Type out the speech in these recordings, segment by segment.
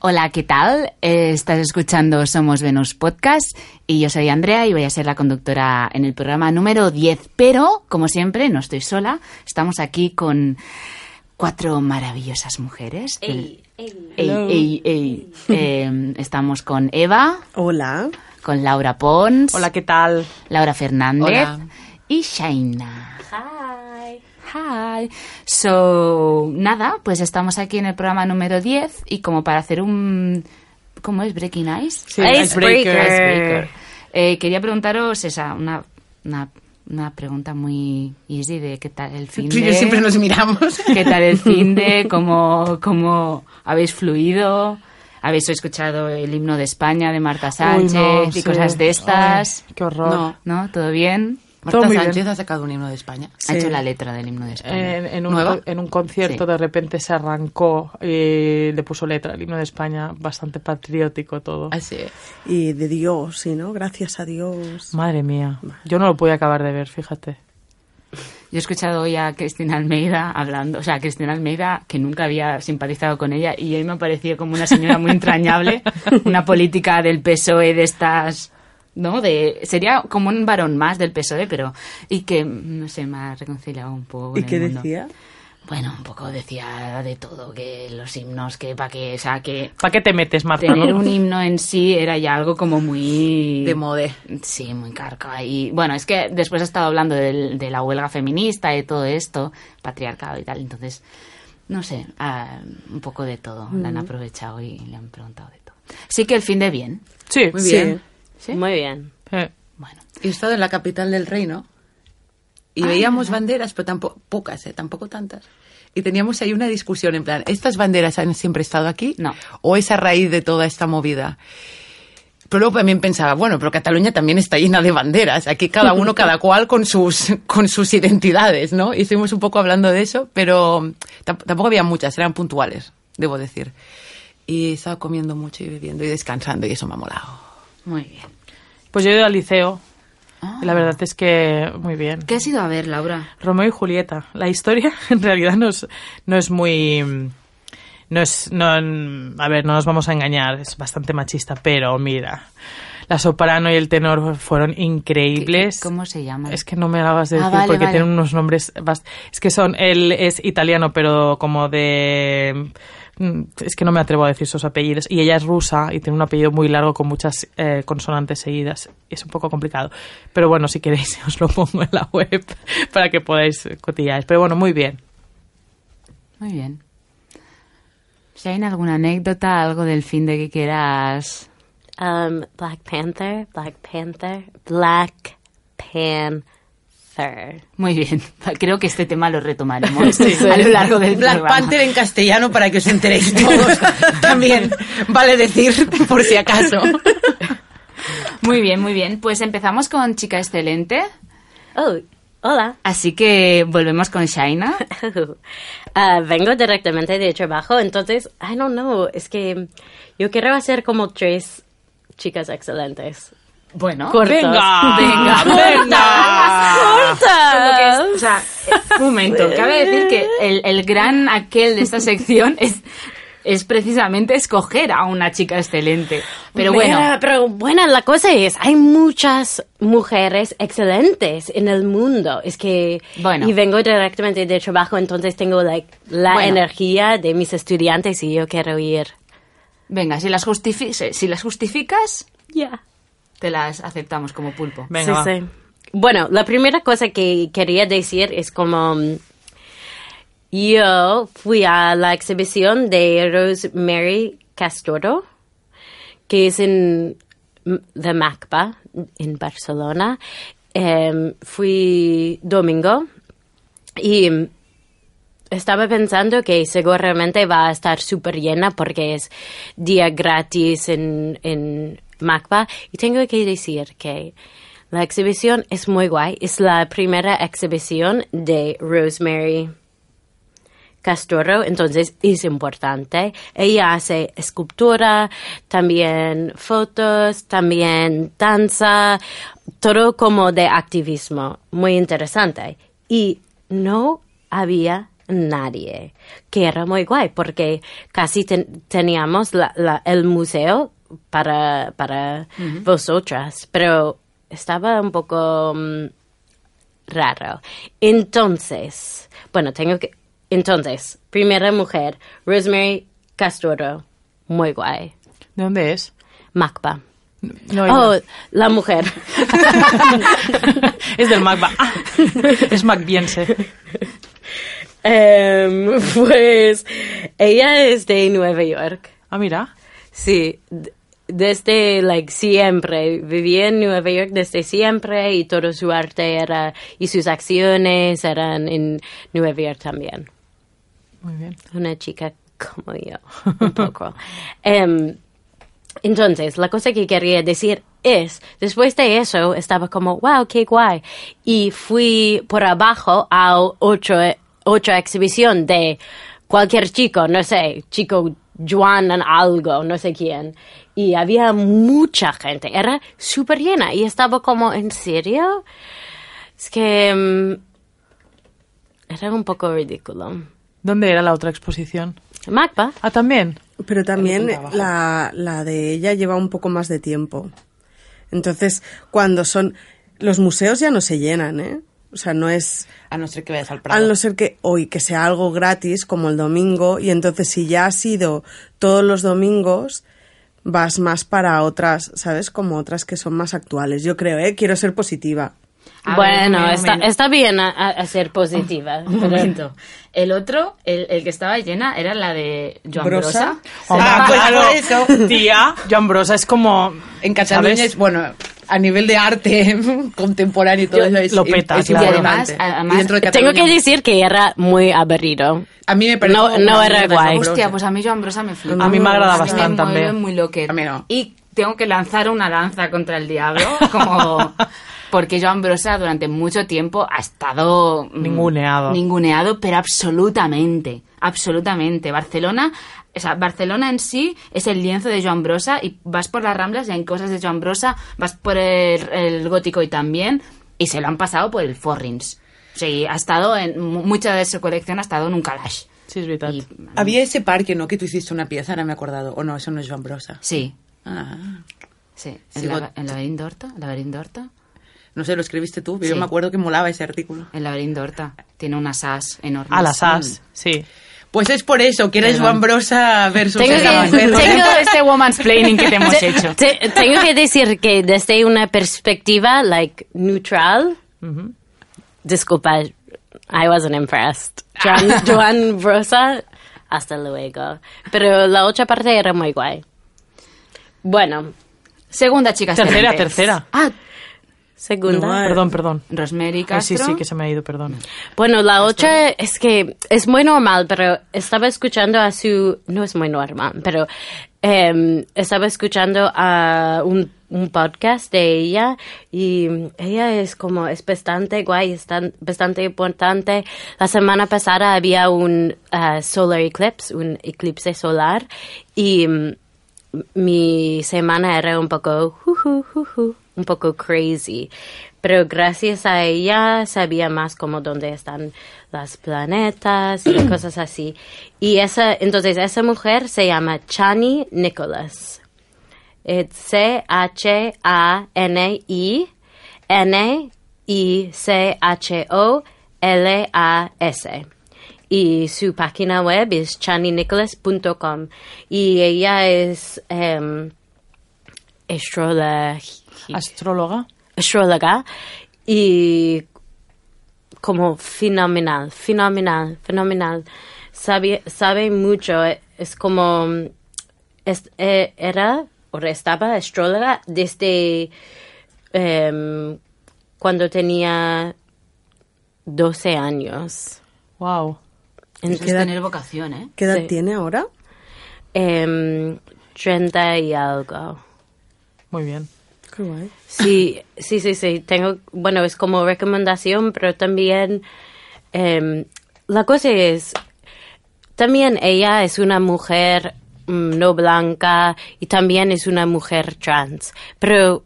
Hola, ¿qué tal? Eh, estás escuchando Somos Venus Podcast y yo soy Andrea y voy a ser la conductora en el programa número 10. Pero, como siempre, no estoy sola. Estamos aquí con cuatro maravillosas mujeres. Ey, ey, ey, ey. Eh, estamos con Eva. Hola. Con Laura Pons. Hola, ¿qué tal? Laura Fernández. Hola. Y Shaina. Hi. Hi. So, nada, pues estamos aquí en el programa número 10 y como para hacer un... ¿Cómo es? ¿Breaking Ice? Sí, Icebreaker. Icebreaker. Eh, quería preguntaros esa, una, una, una pregunta muy easy de qué tal el fin de... siempre nos miramos. ¿Qué tal el fin de? ¿Cómo, cómo habéis fluido? ¿Habéis escuchado el himno de España de Marta Sánchez no, y sí. cosas de estas? Ay, qué horror. No, ¿no? ¿Todo bien? Todo Marta muy Sánchez ha sacado un himno de España. Ha hecho la letra del himno de España. En, en un, ¿Nueva? en un concierto Sí. de repente se arrancó y le puso letra al himno de España, bastante patriótico todo. Así es. Y de Dios, sí, ¿no? Gracias a Dios. Madre mía, yo no lo pude acabar de ver, fíjate. Yo he escuchado hoy a Cristina Almeida hablando, o sea, Cristina Almeida, que nunca había simpatizado con ella, y hoy me ha parecido como una señora muy entrañable, una política del PSOE de estas, ¿no? De, sería como un varón más del PSOE, pero, y que, no sé, me ha reconciliado un poco. con ¿Y el qué mundo. decía? Bueno, un poco decía de todo, que los himnos, que para que, o sea, que ¿Para qué te metes, Marta? tener un himno en sí era ya algo como muy... De modé. Sí, muy carca. Y bueno, es que después ha estado hablando del- de la huelga feminista y todo esto, patriarcado y tal. Entonces, no sé, ah, un poco de todo. La han aprovechado y le han preguntado de todo. Sí que el fin de bien. Sí, Muy bien. ¿Sí? Muy bien. Eh, Bueno. He estado en la capital del reino y veíamos banderas, pero tampoco pocas, ¿eh? tampoco tantas. Y teníamos ahí una discusión en plan, ¿estas banderas han siempre estado aquí? No. ¿O es a raíz de toda esta movida? Pero luego también pensaba, bueno, pero Cataluña también está llena de banderas. Aquí cada uno, cada cual con sus, con sus identidades, ¿no? Y estuvimos un poco hablando de eso, pero tamp- tampoco había muchas, eran puntuales, debo decir. Y estaba comiendo mucho y bebiendo y descansando y eso me ha molado. Muy bien. pues yo he ido al liceo Ah. y la verdad es que muy bien. ¿Qué has ido a ver, Laura? Romeo y Julieta. La historia en realidad no es, no es muy... No es... No, a ver, no nos vamos a engañar, es bastante machista, pero mira, la soprano y el tenor fueron increíbles. ¿Cómo se llama? Es que no me acabas de Ah, decir vale, porque vale. tienen unos nombres... bast- Es que son... Él es italiano, pero como de... mm, Es que no me atrevo a decir sus apellidos. Y ella es rusa y tiene un apellido muy largo con muchas eh, consonantes seguidas. Es un poco complicado. Pero bueno, si queréis os lo pongo en la web para que podáis cotillar. Pero bueno, muy bien. Muy bien. Si hay alguna anécdota, algo del fin de que quieras... Um, Black Panther, Black Panther, Black Panther. Muy bien. Creo que este tema lo retomaremos a lo largo del Black programa. Panther en castellano para que os enteréis todos. También vale decir, por si acaso. Muy bien, muy bien. Pues empezamos con Chica Excelente. Oh, hola. Así que volvemos con Shaina. Ah, vengo directamente de trabajo, entonces, I don't know, es que yo quiero hacer como tres chicas excelentes. Bueno, Cortos. ¡Venga! venga, ¡Venga! Es- o sea, un momento, cabe decir que el, el gran aquel de esta sección es, es precisamente escoger a una chica excelente. Pero bueno, Mira, pero bueno, la cosa es, hay muchas mujeres excelentes en el mundo. Es que Bueno. y vengo directamente de trabajo, entonces tengo like, la Bueno. energía de mis estudiantes y yo quiero ir. venga, si las, justifi- si las justificas, Ya. Te las aceptamos como pulpo. Venga, Sí, va. sí. Bueno, la primera cosa que quería decir es como mm, yo fui a la exhibición de Rosemary Castoro que es en The MACBA, en Barcelona. Em, fui domingo y mm, estaba pensando que seguramente va a estar súper llena porque es día gratis en, en MACBA. Y tengo que decir que la exhibición es muy guay. Es la primera exhibición de Rosemary Castoro, entonces es importante. Ella hace escultura, también fotos, también danza, todo como de activismo, muy interesante. Y no había nadie, que era muy guay, porque casi ten- teníamos el museo para, para vosotras, pero estaba un poco... mm, raro. Entonces, bueno, tengo que... Entonces, primera mujer, Rosemary Castoro, muy guay. ¿De dónde es? Macba. No, Oh, no. la mujer. es del Macba. Ah, es Macbiense. Em, pues ella es de Nueva York. Ah, mira. Sí, desde like siempre, vivía en Nueva York desde siempre y todo su arte era y sus acciones eran en Nueva York también. Muy bien. Una chica como yo, un poco. Em, entonces, la cosa que quería decir es, después de eso, estaba como, wow, qué guay. Y fui por abajo a otra, otra exhibición de cualquier chico, no sé, chico Juan en algo, no sé quién. Y había mucha gente, era súper llena. Y estaba como, ¿en serio? Es que mm, era un poco ridículo. ¿Dónde era la otra exposición? Macba. Ah, también. Pero también la, la de ella lleva un poco más de tiempo. Entonces, cuando son... Los museos ya no se llenan, ¿eh? O sea, no es... A no ser que vayas al A Prado. no ser que hoy que sea algo gratis como el domingo y entonces si ya ha sido todos los domingos vas más para otras, ¿sabes? Como otras que son más actuales. Yo creo, ¿eh? Quiero ser positiva. A bueno, está, está bien a, ser positiva. Un momento. El otro, el, el que estaba llena, era la de Joan ¿Brosa? Brosa. Ah, pues por eso. Tía, Joan Brosa es como... En Cataluña ¿sabes? es, bueno, a nivel de arte contemporáneo y todo eso es, Lo peta, es claro. importante. Y además- además- Y dentro de Tengo que decir que era muy aburrido. A mí me parece No- no era guay. Hostia, pues a mí Joan Brosa me flipa. A mí me agrada A mí bastante me también. muy loquer. A mí no. Y tengo que lanzar una lanza contra el diablo, como... Porque Joan Brosa durante mucho tiempo ha estado... mm, Ninguneado. Ninguneado, pero absolutamente. Absolutamente. Barcelona... O sea, Barcelona en sí es el lienzo de Joan Brosa y vas por las Ramblas y hay cosas de Joan Brosa, vas por el, el Gótico y también, y se lo han pasado por el Forrins. O sea, ha estado en... mu- Mucha de su colección ha estado en un calash. Sí, es verdad. Y- Había ese parque, ¿no? Que tú hiciste una pieza, ahora me he acordado. O no, eso no es Joan Brosa. Sí, Ah, sí. Sí, ¿El, got- lava- el laberinto Horta? ¿El laberinto Horta? no sé, lo escribiste tú, pero Sí. yo me acuerdo que molaba ese artículo. El laberinto Horta. Tiene unas as enormes. A las as, sí. Pues es por eso, que eres Perdón. Joan Brosa versus Tengo que- tengo- este woman's planning que te hemos hecho. Te- tengo que decir que desde una perspectiva like neutral, disculpa, I wasn't impressed. Joan, Joan Brosa, hasta luego. Pero la otra parte era muy guay. Bueno, Segunda chica Tercera, excelente. tercera. Ah, segunda. No, eh. Perdón, perdón. Rosemary Ay, Castro. sí, sí, que se me ha ido, perdón. Bueno, la otra es que es muy normal, pero estaba escuchando a su... No es muy normal, pero em, estaba escuchando a un, un podcast de ella y ella es como, es bastante guay, es tan- bastante importante. La semana pasada había un ah, solar eclipse, un eclipse solar y... mm, mi semana era un poco, juju, juju, un poco crazy. Pero gracias a ella sabía más como dónde están las planetas y cosas así. Y esa, entonces esa mujer se llama Chani Nicholas. Es C-H-A-N-I N-I-C-H-O-L-A-S. Y su página web es chaninicholas.com. Y ella es em, astrologi- Astróloga. astróloga y como fenomenal, fenomenal, fenomenal. Sabe, sabe mucho, eh, es como, es- eh, era ahora estaba astróloga desde em, cuando tenía 12 años. Wow. Eso es ¿Qué edad- tener vocación, ¿eh? ¿Qué edad Sí. tiene ahora? Em, 30 y algo. Muy bien. Qué guay. Sí, sí, sí, sí. Tengo, bueno, es como recomendación, pero también em, la cosa es, también ella es una mujer mm, no blanca y también es una mujer trans. Pero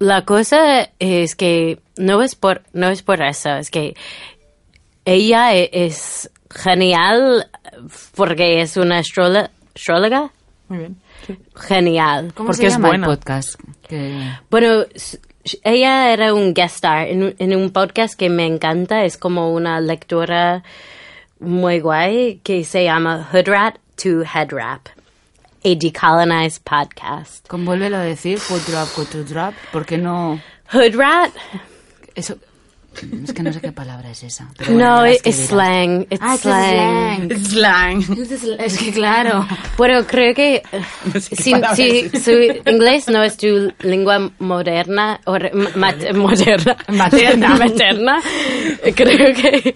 la cosa es que no es por, no es por eso, es que ella e- es genial porque es una astróloga. Muy bien. Genial. ¿Cómo Porque se es llama el podcast? Que- Bueno, ella era un guest star en, un- en un podcast que me encanta. Es como una lectura muy guay que se llama Hood Rat to Head Rap. A decolonized podcast. Convuélvelo a decir, foot drop, porque no... Hood Rat? Eso... Es que no sé qué palabra es esa. pero bueno, No, la es slang. It's Ah, es slang. slang. Slang. Es que claro. Bueno, creo que No sé qué si, si su inglés no es tu lengua moderna, o mat- moderna, Materna. materna, creo que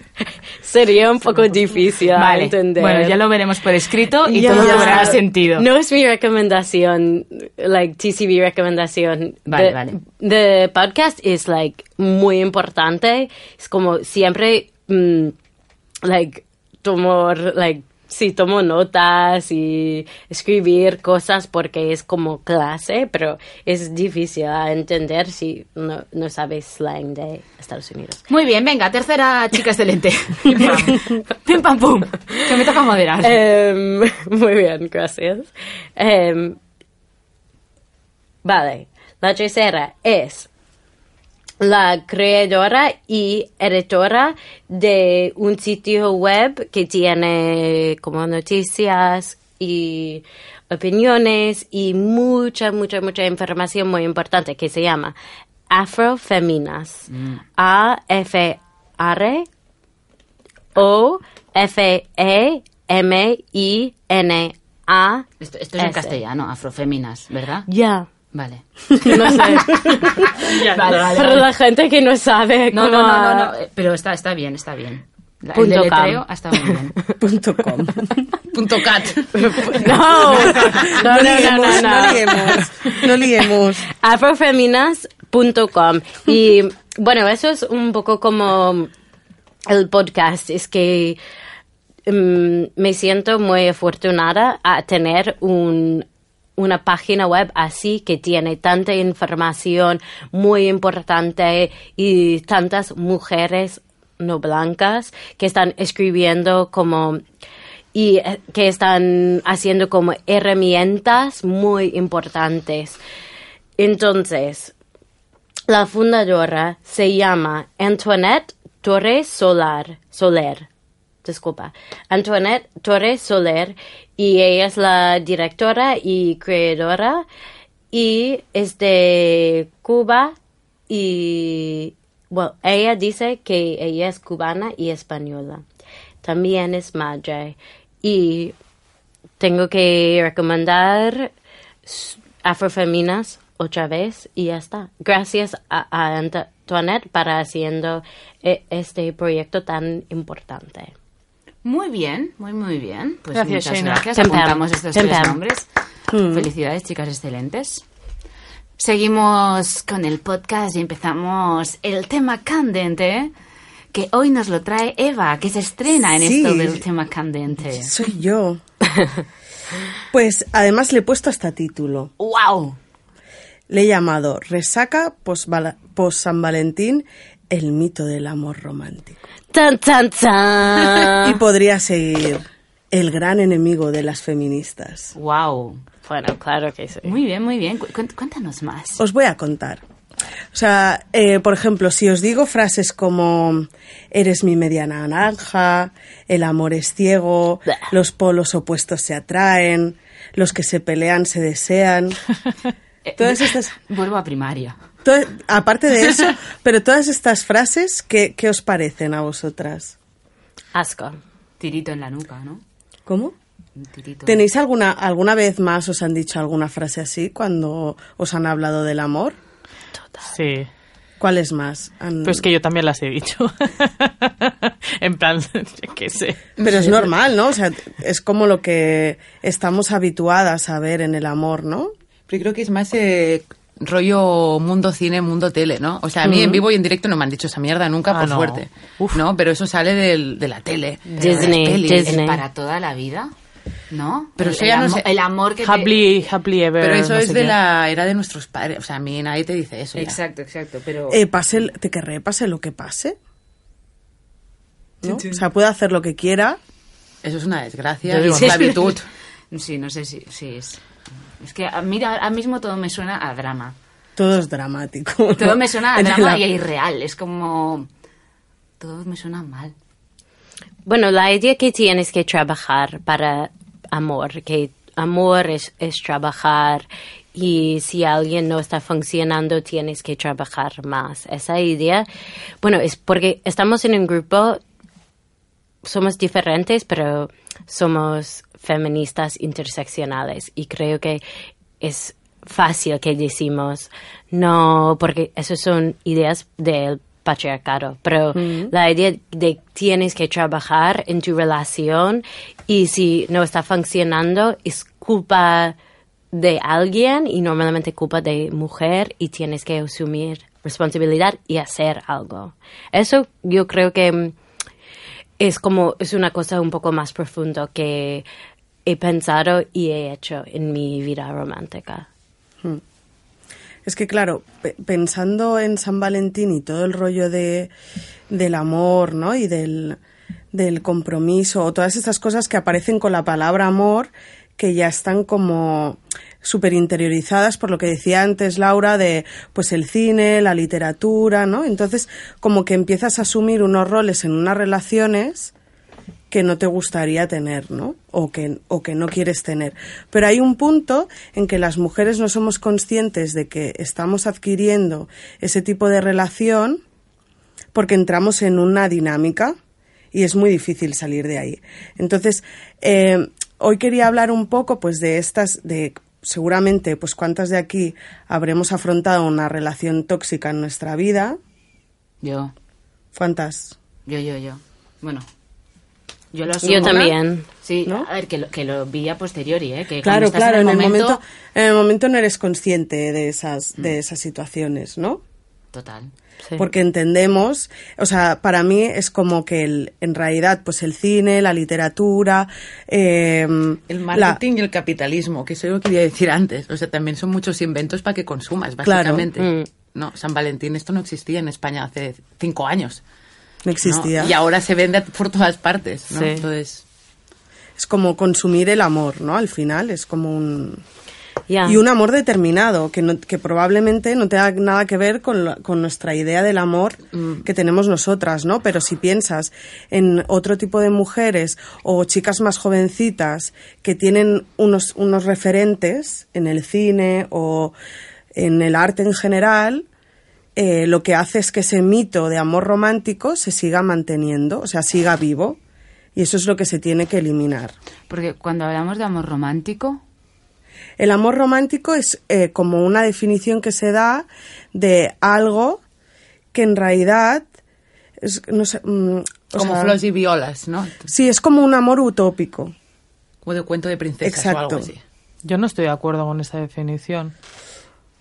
sería un poco difícil a Vale. entender. Bueno, ya lo veremos por escrito y Ya. todo cobrará sentido. No es mi recomendación, like TCB recomendación. Vale, the, vale. The podcast is like muy importante. Es como siempre, mm, like tomo, like sí tomo notas y escribir cosas porque es como clase, pero es difícil a entender si no, no sabes slang de Estados Unidos. Muy bien, venga, tercera chica excelente. Pim pam. Pim pam pum. Que me toca moderar. Em, muy bien, gracias. Em, vale, la tercera es la creadora y editora de un sitio web que tiene como noticias y opiniones y mucha, mucha, mucha información muy importante que se llama Afrofeminas. A-F-R o F E M I N A. Esto, esto es en castellano, afroféminas, ¿verdad? Ya. Vale. No sé. Vale, vale, Para vale. la gente que no sabe No, cómo- no, no, no, no, eh, pero está, está bien, está bien. La- el Punto deletreo com. ha estado muy bien. Punto com. Punto cat. No, no, No, no, no, liemos, no, no no. liemos. No liemos. afrofeminas.com y bueno, eso es un poco como el podcast, es que mm, me siento muy afortunada a tener un una página web así que tiene tanta información muy importante y tantas mujeres no blancas que están escribiendo como y eh, que están haciendo como herramientas muy importantes. Entonces, la fundadora se llama Antoinette Torres Solar, Soler. Disculpa. Antoinette Torres Soler y ella es la directora y creadora y es de Cuba y bueno, ella dice que ella es cubana y española. También es madre y tengo que recomendar Afrofeminas otra vez y ya está. Gracias a, a Antoinette para haciendo eh, este proyecto tan importante. Muy bien, muy, muy bien. Pues Gracias, muchas Sheina. gracias. Apuntamos estos tres nombres. Felicidades, chicas excelentes. Seguimos con el podcast y empezamos el tema candente que hoy nos lo trae Eva, que se estrena en Sí. esto del tema candente. Soy yo. Pues además le he puesto hasta título. ¡Wow! Le he llamado Resaca post-San Valentín, el mito del amor romántico. ¡Tan, tan, tan! Y podría seguir el gran enemigo de las feministas. ¡Wow! Bueno, claro que sí. Muy bien, muy bien. Cu- cu- Cuéntanos más. Os voy a contar. O sea, eh, por ejemplo, si os digo frases como eres mi media naranja, el amor es ciego, Blah. los polos opuestos se atraen, los que se pelean se desean. Todas estas, Vuelvo a primaria. Aparte de eso, pero todas estas frases, ¿qué, ¿qué os parecen a vosotras? Asco. Tirito en la nuca, ¿no? ¿Cómo? ¿Tenéis alguna, alguna vez más os han dicho alguna frase así cuando os han hablado del amor? Sí. ¿Cuál es más? Han- Pues que yo también las he dicho. en plan, qué sé. Pero es normal, ¿no? O sea, es como lo que estamos habituadas a ver en el amor, ¿no? Pero creo que es más eh, rollo mundo cine, mundo tele, ¿no? O sea, a mí en vivo y en directo no me han dicho esa mierda nunca, Ah, por no. suerte. Uf. No, pero eso sale del- de la tele. de las Disney, pelis. Disney. para toda la vida, ¿no? Pero el, eso ya el no sé. el amor que te- Happily, happily ever. Pero eso no es de qué. la era de nuestros padres. O sea, a mí nadie te dice eso. ya. Exacto, exacto, pero Eh, pase, el- te querré, pase lo que pase. ¿no? O sea, puede hacer lo que quiera. Eso es una desgracia Yo esclavitud. sí, no sé si sí es es que a mí ahora mismo todo me suena a drama. Todo es dramático. Todo ¿no? me suena a drama la- y a irreal, es como todo me suena mal. Bueno, la idea que tienes que trabajar para amor, que amor es, es trabajar y si alguien no está funcionando tienes que trabajar más. Esa idea, bueno, es porque estamos en un grupo, somos diferentes, pero somos feministas interseccionales. Y creo que es fácil que decimos no, porque esas son ideas del patriarcado, pero la idea de tienes que trabajar en tu relación y si no está funcionando es culpa de alguien y normalmente culpa de mujer y tienes que asumir responsabilidad y hacer algo. Eso yo creo que mm, es como, es una cosa un poco más profunda que he pensado y he hecho en mi vida romántica. Es que claro, pe- pensando en San Valentín y todo el rollo de, del amor, ¿no? Y del, del compromiso, o todas estas cosas que aparecen con la palabra amor, que ya están como súper interiorizadas por lo que decía antes Laura de pues el cine, la literatura, ¿no? Entonces, como que empiezas a asumir unos roles en unas relaciones que no te gustaría tener, ¿no? O que, o que no quieres tener. Pero hay un punto en que las mujeres no somos conscientes de que estamos adquiriendo ese tipo de relación porque entramos en una dinámica y es muy difícil salir de ahí. Entonces, eh, hoy quería hablar un poco, pues, de estas, de seguramente, pues, cuántas de aquí habremos afrontado una relación tóxica en nuestra vida. Yo, ¿Cuántas? yo, yo, yo. Bueno, yo lo Yo asumo. también. Sí, ¿No? a ver, que lo, que lo vi a posteriori, ¿eh? Que Claro, estás claro, en el momento... en el momento no eres consciente de esas, de esas situaciones, ¿no? Total. Sí. Porque entendemos, o sea, para mí es como que el, en realidad, pues el cine, la literatura, eh, El la- marketing y el capitalismo, que eso lo quería decir antes. O sea, también son muchos inventos para que consumas, Claro. básicamente. Mm. No, San Valentín, esto no existía en España hace cinco años. No ¿no? existía. Y ahora se vende por todas partes, ¿no? Sí. Entonces, Es como consumir el amor, ¿no? Al final es como un... Ya. Y un amor determinado, que, no- que probablemente no tenga nada que ver con, la- con nuestra idea del amor que tenemos nosotras, ¿no? Pero si piensas en otro tipo de mujeres o chicas más jovencitas que tienen unos, unos referentes en el cine o en el arte en general, eh, lo que hace es que ese mito de amor romántico se siga manteniendo, o sea, siga vivo. Y eso es lo que se tiene que eliminar. Porque cuando hablamos de amor romántico, El amor romántico es eh, como una definición que se da de algo que en realidad es, no sé, mm, o como sea, flores y violas, ¿no? Sí, es como un amor utópico. Como de cuento de princesas o Exacto. algo así. Yo no estoy de acuerdo con esta definición.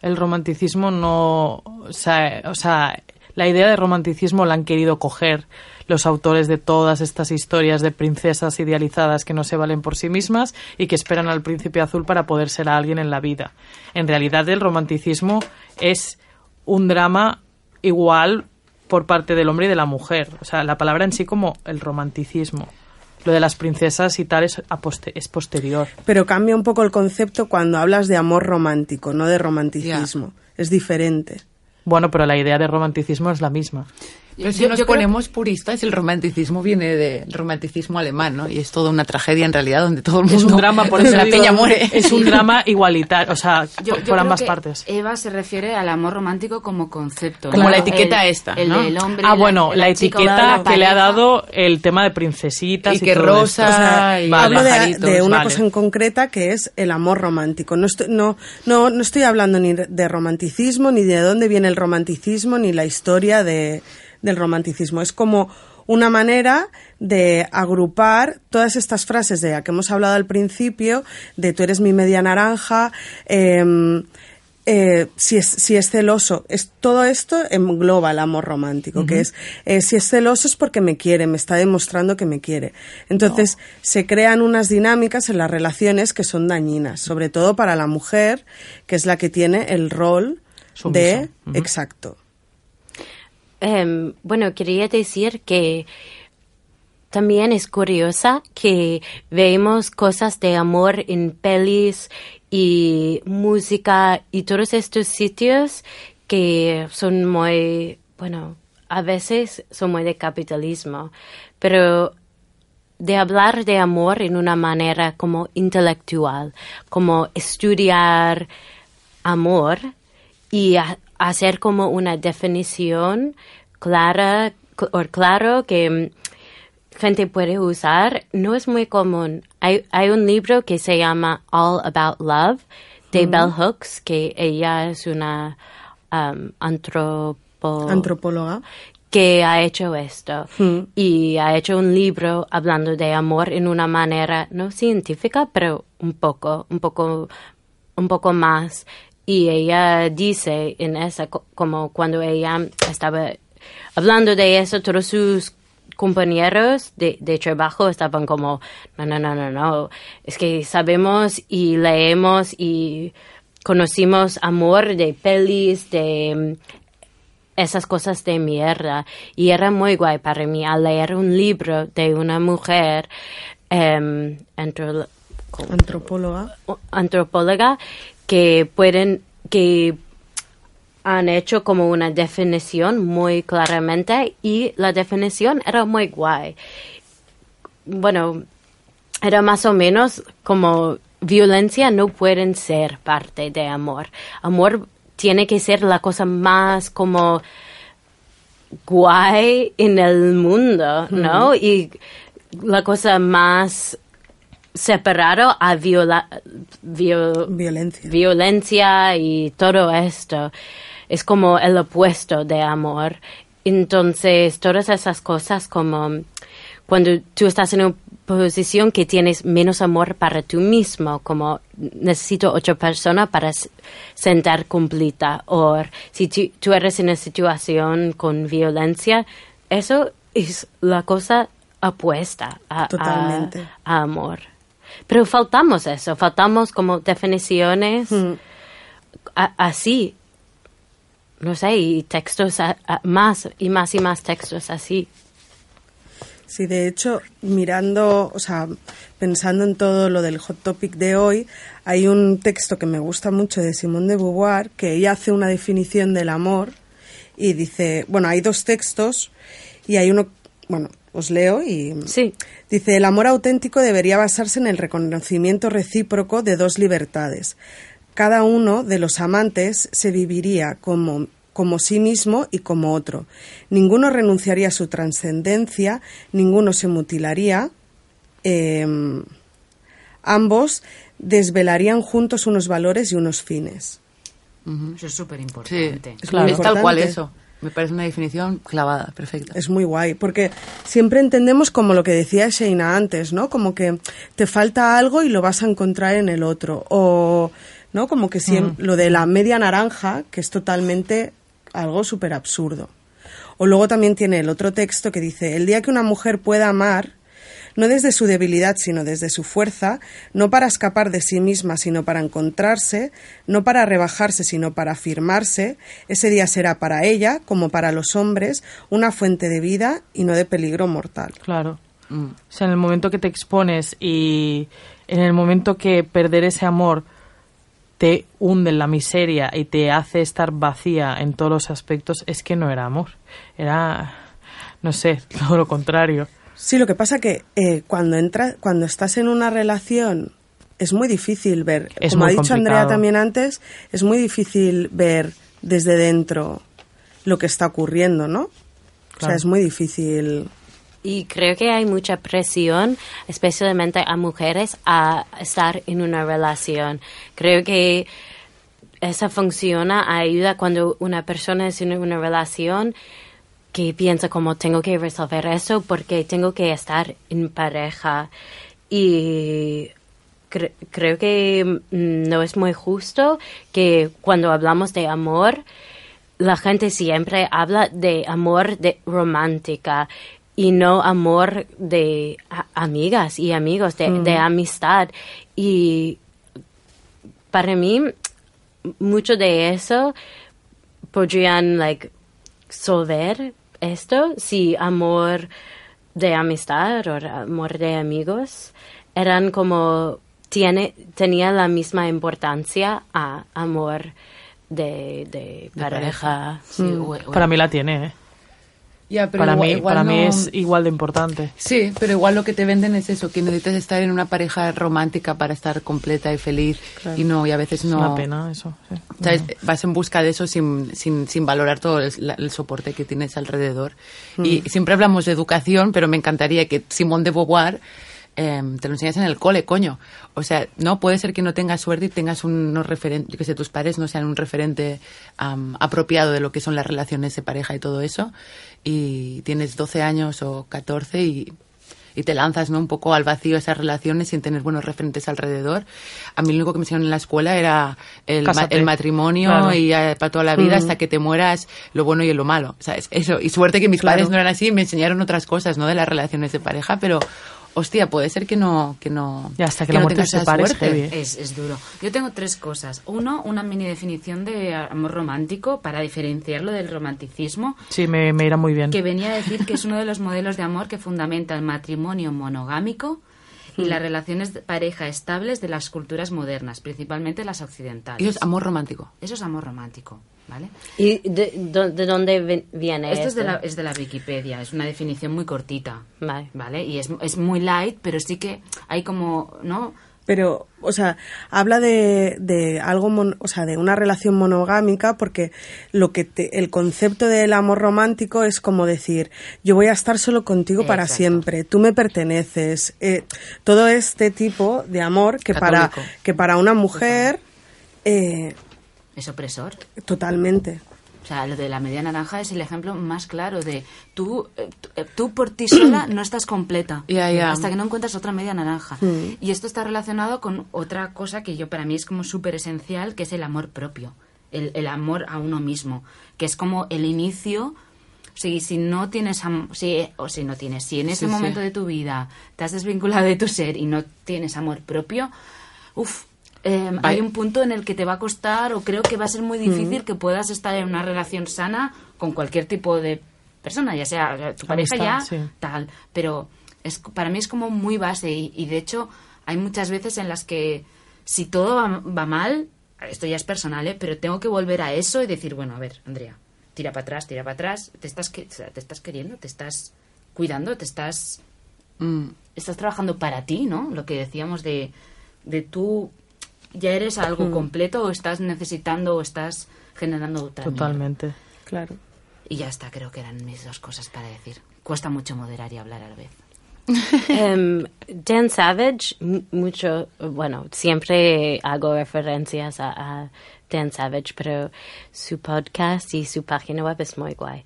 El romanticismo no. O sea, o sea, la idea de romanticismo la han querido coger los autores de todas estas historias de princesas idealizadas que no se valen por sí mismas y que esperan al príncipe azul para poder ser a alguien en la vida. En realidad, el romanticismo es un drama igual por parte del hombre y de la mujer. O sea, la palabra en sí como el romanticismo. Lo de las princesas y tal es, a es posterior. Pero cambia un poco el concepto cuando hablas de amor romántico, no de romanticismo. Es diferente. Bueno, pero la idea de romanticismo es la misma. Pero si Yo- nos yo creo- ponemos puristas, el romanticismo viene del romanticismo alemán, ¿no? Y es toda una tragedia en realidad donde todo el mundo... Es un drama, por eso la digo, peña muere. Es un drama igualitario, o sea, Yo- por, yo por creo ambas que partes. Eva se refiere al amor romántico como concepto. Como ¿no? la etiqueta El- esta, El ¿no? del hombre. Ah, bueno, la, etiqueta la que le ha dado el tema de princesitas y, Y que todo rosa esto. O sea, y Vale. Hablo de, de una vale. cosa en concreta que es el amor romántico. No estoy, no, no, no estoy hablando ni de romanticismo, ni de dónde viene el romanticismo, ni la historia de, del romanticismo. Es como una manera de agrupar todas estas frases de las que hemos hablado al principio, de tú eres mi media naranja, em, eh, si, es, si es celoso, es, todo esto engloba el amor romántico, que es, eh, si es celoso es porque me quiere, me está demostrando que me quiere. Entonces, se crean unas dinámicas en las relaciones que son dañinas, sobre todo para la mujer, que es la que tiene el rol de... Exacto. Em, bueno, quería decir que también es curiosa que vemos cosas de amor en pelis y música y todos estos sitios que son muy, bueno, a veces son muy de capitalismo, pero de hablar de amor en una manera como intelectual, como estudiar amor y ha- hacer como una definición clara cl- o claro que mm, gente puede usar no es muy común. Hay, hay un libro que se llama All About Love de Bell Hooks, que ella es una um, antropo- Antropóloga. que ha hecho esto Mm. y ha hecho un libro hablando de amor en una manera no científica pero un poco un poco un poco más y ella dice en esa co- como cuando ella estaba hablando de eso todos sus compañeros de, de trabajo estaban como no no no no no es que sabemos y leemos y conocimos amor de pelis de esas cosas de mierda. Y era muy guay para mí al leer un libro de una mujer em, antro- Antropóloga. antropóloga que pueden, que han hecho como una definición muy claramente y la definición era muy guay. Bueno, era más o menos como violencia no pueden ser parte de amor. Amor tiene que ser la cosa más como guay en el mundo, ¿no? Y la cosa más separado a viola, vio- Violencia. violencia y todo esto es como el opuesto de amor. Entonces, todas esas cosas como cuando tú estás en una posición que tienes menos amor para tú mismo, como necesito otra persona para sentar completa, o si tú, tú eres en una situación con violencia, eso es la cosa opuesta a, a amor. Pero faltamos eso, faltamos como definiciones Mm. a- así, no sé, y textos a- a- más y más y más textos así. Sí, de hecho, mirando, o sea, pensando en todo lo del hot topic de hoy, hay un texto que me gusta mucho de Simone de Beauvoir, que ella hace una definición del amor y dice, bueno, hay dos textos y hay uno, bueno, os leo y Sí. Dice, el amor auténtico debería basarse en el reconocimiento recíproco de dos libertades. Cada uno de los amantes se viviría como, como sí mismo y como otro. Ninguno renunciaría a su trascendencia, ninguno se mutilaría. em, ambos desvelarían juntos unos valores y unos fines. Eso es súper importante. Es claro, muy es tal cual importante. eso. Me parece una definición clavada, perfecta. Es muy guay, porque siempre entendemos como lo que decía Sheina antes, ¿no? Como que te falta algo y lo vas a encontrar en el otro. O, ¿no? Como que siem- lo de la media naranja, que es totalmente algo súper absurdo. O luego también tiene el otro texto que dice, el día que una mujer pueda amar, no desde su debilidad, sino desde su fuerza, no para escapar de sí misma, sino para encontrarse, no para rebajarse, sino para afirmarse, ese día será para ella, como para los hombres, una fuente de vida y no de peligro mortal. Claro. O sea, en el momento que te expones y en el momento que perder ese amor te hunde en la miseria y te hace estar vacía en todos los aspectos, es que no era amor. Era, no sé, todo lo contrario. Sí, lo que pasa que eh, cuando entra, cuando estás en una relación es muy difícil ver, Es como ha dicho Andrea también antes, es muy difícil ver desde dentro lo que está ocurriendo, ¿no? O sea, es muy difícil. Y creo que hay mucha presión, especialmente a mujeres, a estar en una relación. Creo que esa funciona, ayuda cuando una persona es en una relación que piensa como tengo que resolver eso porque tengo que estar en pareja. Y cre- creo que mm, no es muy justo que cuando hablamos de amor, la gente siempre habla de amor de romántica y no amor de amigas y amigos, de, de amistad. Y para mí, mucho de eso podrían, like, solver esto si amor de amistad o amor de amigos eran como tiene tenía la misma importancia a amor de, de pareja. Sí, o- o- Para mí la tiene, ¿eh? Pero para igual- mí, igual para mí no- es igual de importante. Sí, pero igual lo que te venden es eso, que necesitas estar en una pareja romántica para estar completa y feliz. Y no, y a veces Es no. una pena eso. sí. ¿Sabes? Vas en busca de eso sin, sin, sin valorar todo el, soporte que tienes alrededor. Y siempre hablamos de educación, pero me encantaría que Simón de Beauvoir eh, te lo enseñas en el cole, coño. O sea, no puede ser que no tengas suerte y tengas unos referentes, que sé, tus padres no sean un referente am, apropiado de lo que son las relaciones de pareja y todo eso. Y tienes 12 años o 14 y y te lanzas ¿no? un poco al vacío esas relaciones sin tener buenos referentes alrededor. A mí lo único que me enseñaron en la escuela era el, ma- Cásate. el matrimonio Claro. y ya para toda la vida hasta que te mueras lo bueno y lo malo. ¿sabes? Eso. Y suerte que mis Claro. padres no eran así y me enseñaron otras cosas ¿no? de las relaciones de pareja, pero hostia, puede ser que no... Que no Y hasta que la no muerte se es heavy, ¿eh? Es, es duro. Yo tengo tres cosas. Uno, una mini definición de amor romántico para diferenciarlo del romanticismo, Sí, me, me irá muy bien. que venía a decir que es uno de los modelos de amor que fundamenta el matrimonio monogámico y las relaciones de pareja estables de las culturas modernas, principalmente las occidentales. Y eso es amor romántico. Eso es amor romántico, ¿vale? ¿Y de, dónde viene Esto es de, esto? la, es de la Wikipedia, es una definición muy cortita, Vale. ¿vale? Y es, es muy light, pero sí que hay como, ¿no? Pero, o sea, habla de, de algo, mon- o sea, de una relación monogámica, porque lo que te- el concepto del amor romántico es como decir, yo voy a estar solo contigo para Exacto. siempre, tú me perteneces. Eh, todo este tipo de amor que para, que para una mujer, eh, Es opresor. totalmente. O sea, lo de la media naranja es el ejemplo más claro de tú, eh, tú, eh, tú por ti sola no estás completa hasta que no encuentras otra media naranja. Y esto está relacionado con otra cosa que yo para mí es como súper esencial, que es el amor propio, el, el amor a uno mismo, que es como el inicio. Si, si no tienes si, o si no tienes, si en ese Sí, sí. momento de tu vida te has desvinculado de tu ser y no tienes amor propio, uff, eh, hay un punto en el que te va a costar o creo que va a ser muy difícil que puedas estar en una relación sana con cualquier tipo de persona, ya sea tu pareja Amistad, ya, sí. tal. Pero es, para mí es como muy base y, y de hecho hay muchas veces en las que si todo va, va mal, esto ya es personal, ¿eh? pero tengo que volver a eso y decir, bueno, a ver, Andrea, tira para atrás, tira para atrás, te estás, que- te estás queriendo, te estás cuidando, te estás Mm. estás trabajando para ti, ¿no? Lo que decíamos de, de tú ya eres algo completo o estás necesitando o estás generando otra. Totalmente. Claro. Y ya está, creo que eran mis dos cosas para decir. Cuesta mucho moderar y hablar a la vez. Em, Dan Savage, mu- mucho, bueno, siempre hago referencias a, a Dan Savage, pero su podcast y su página web es muy guay.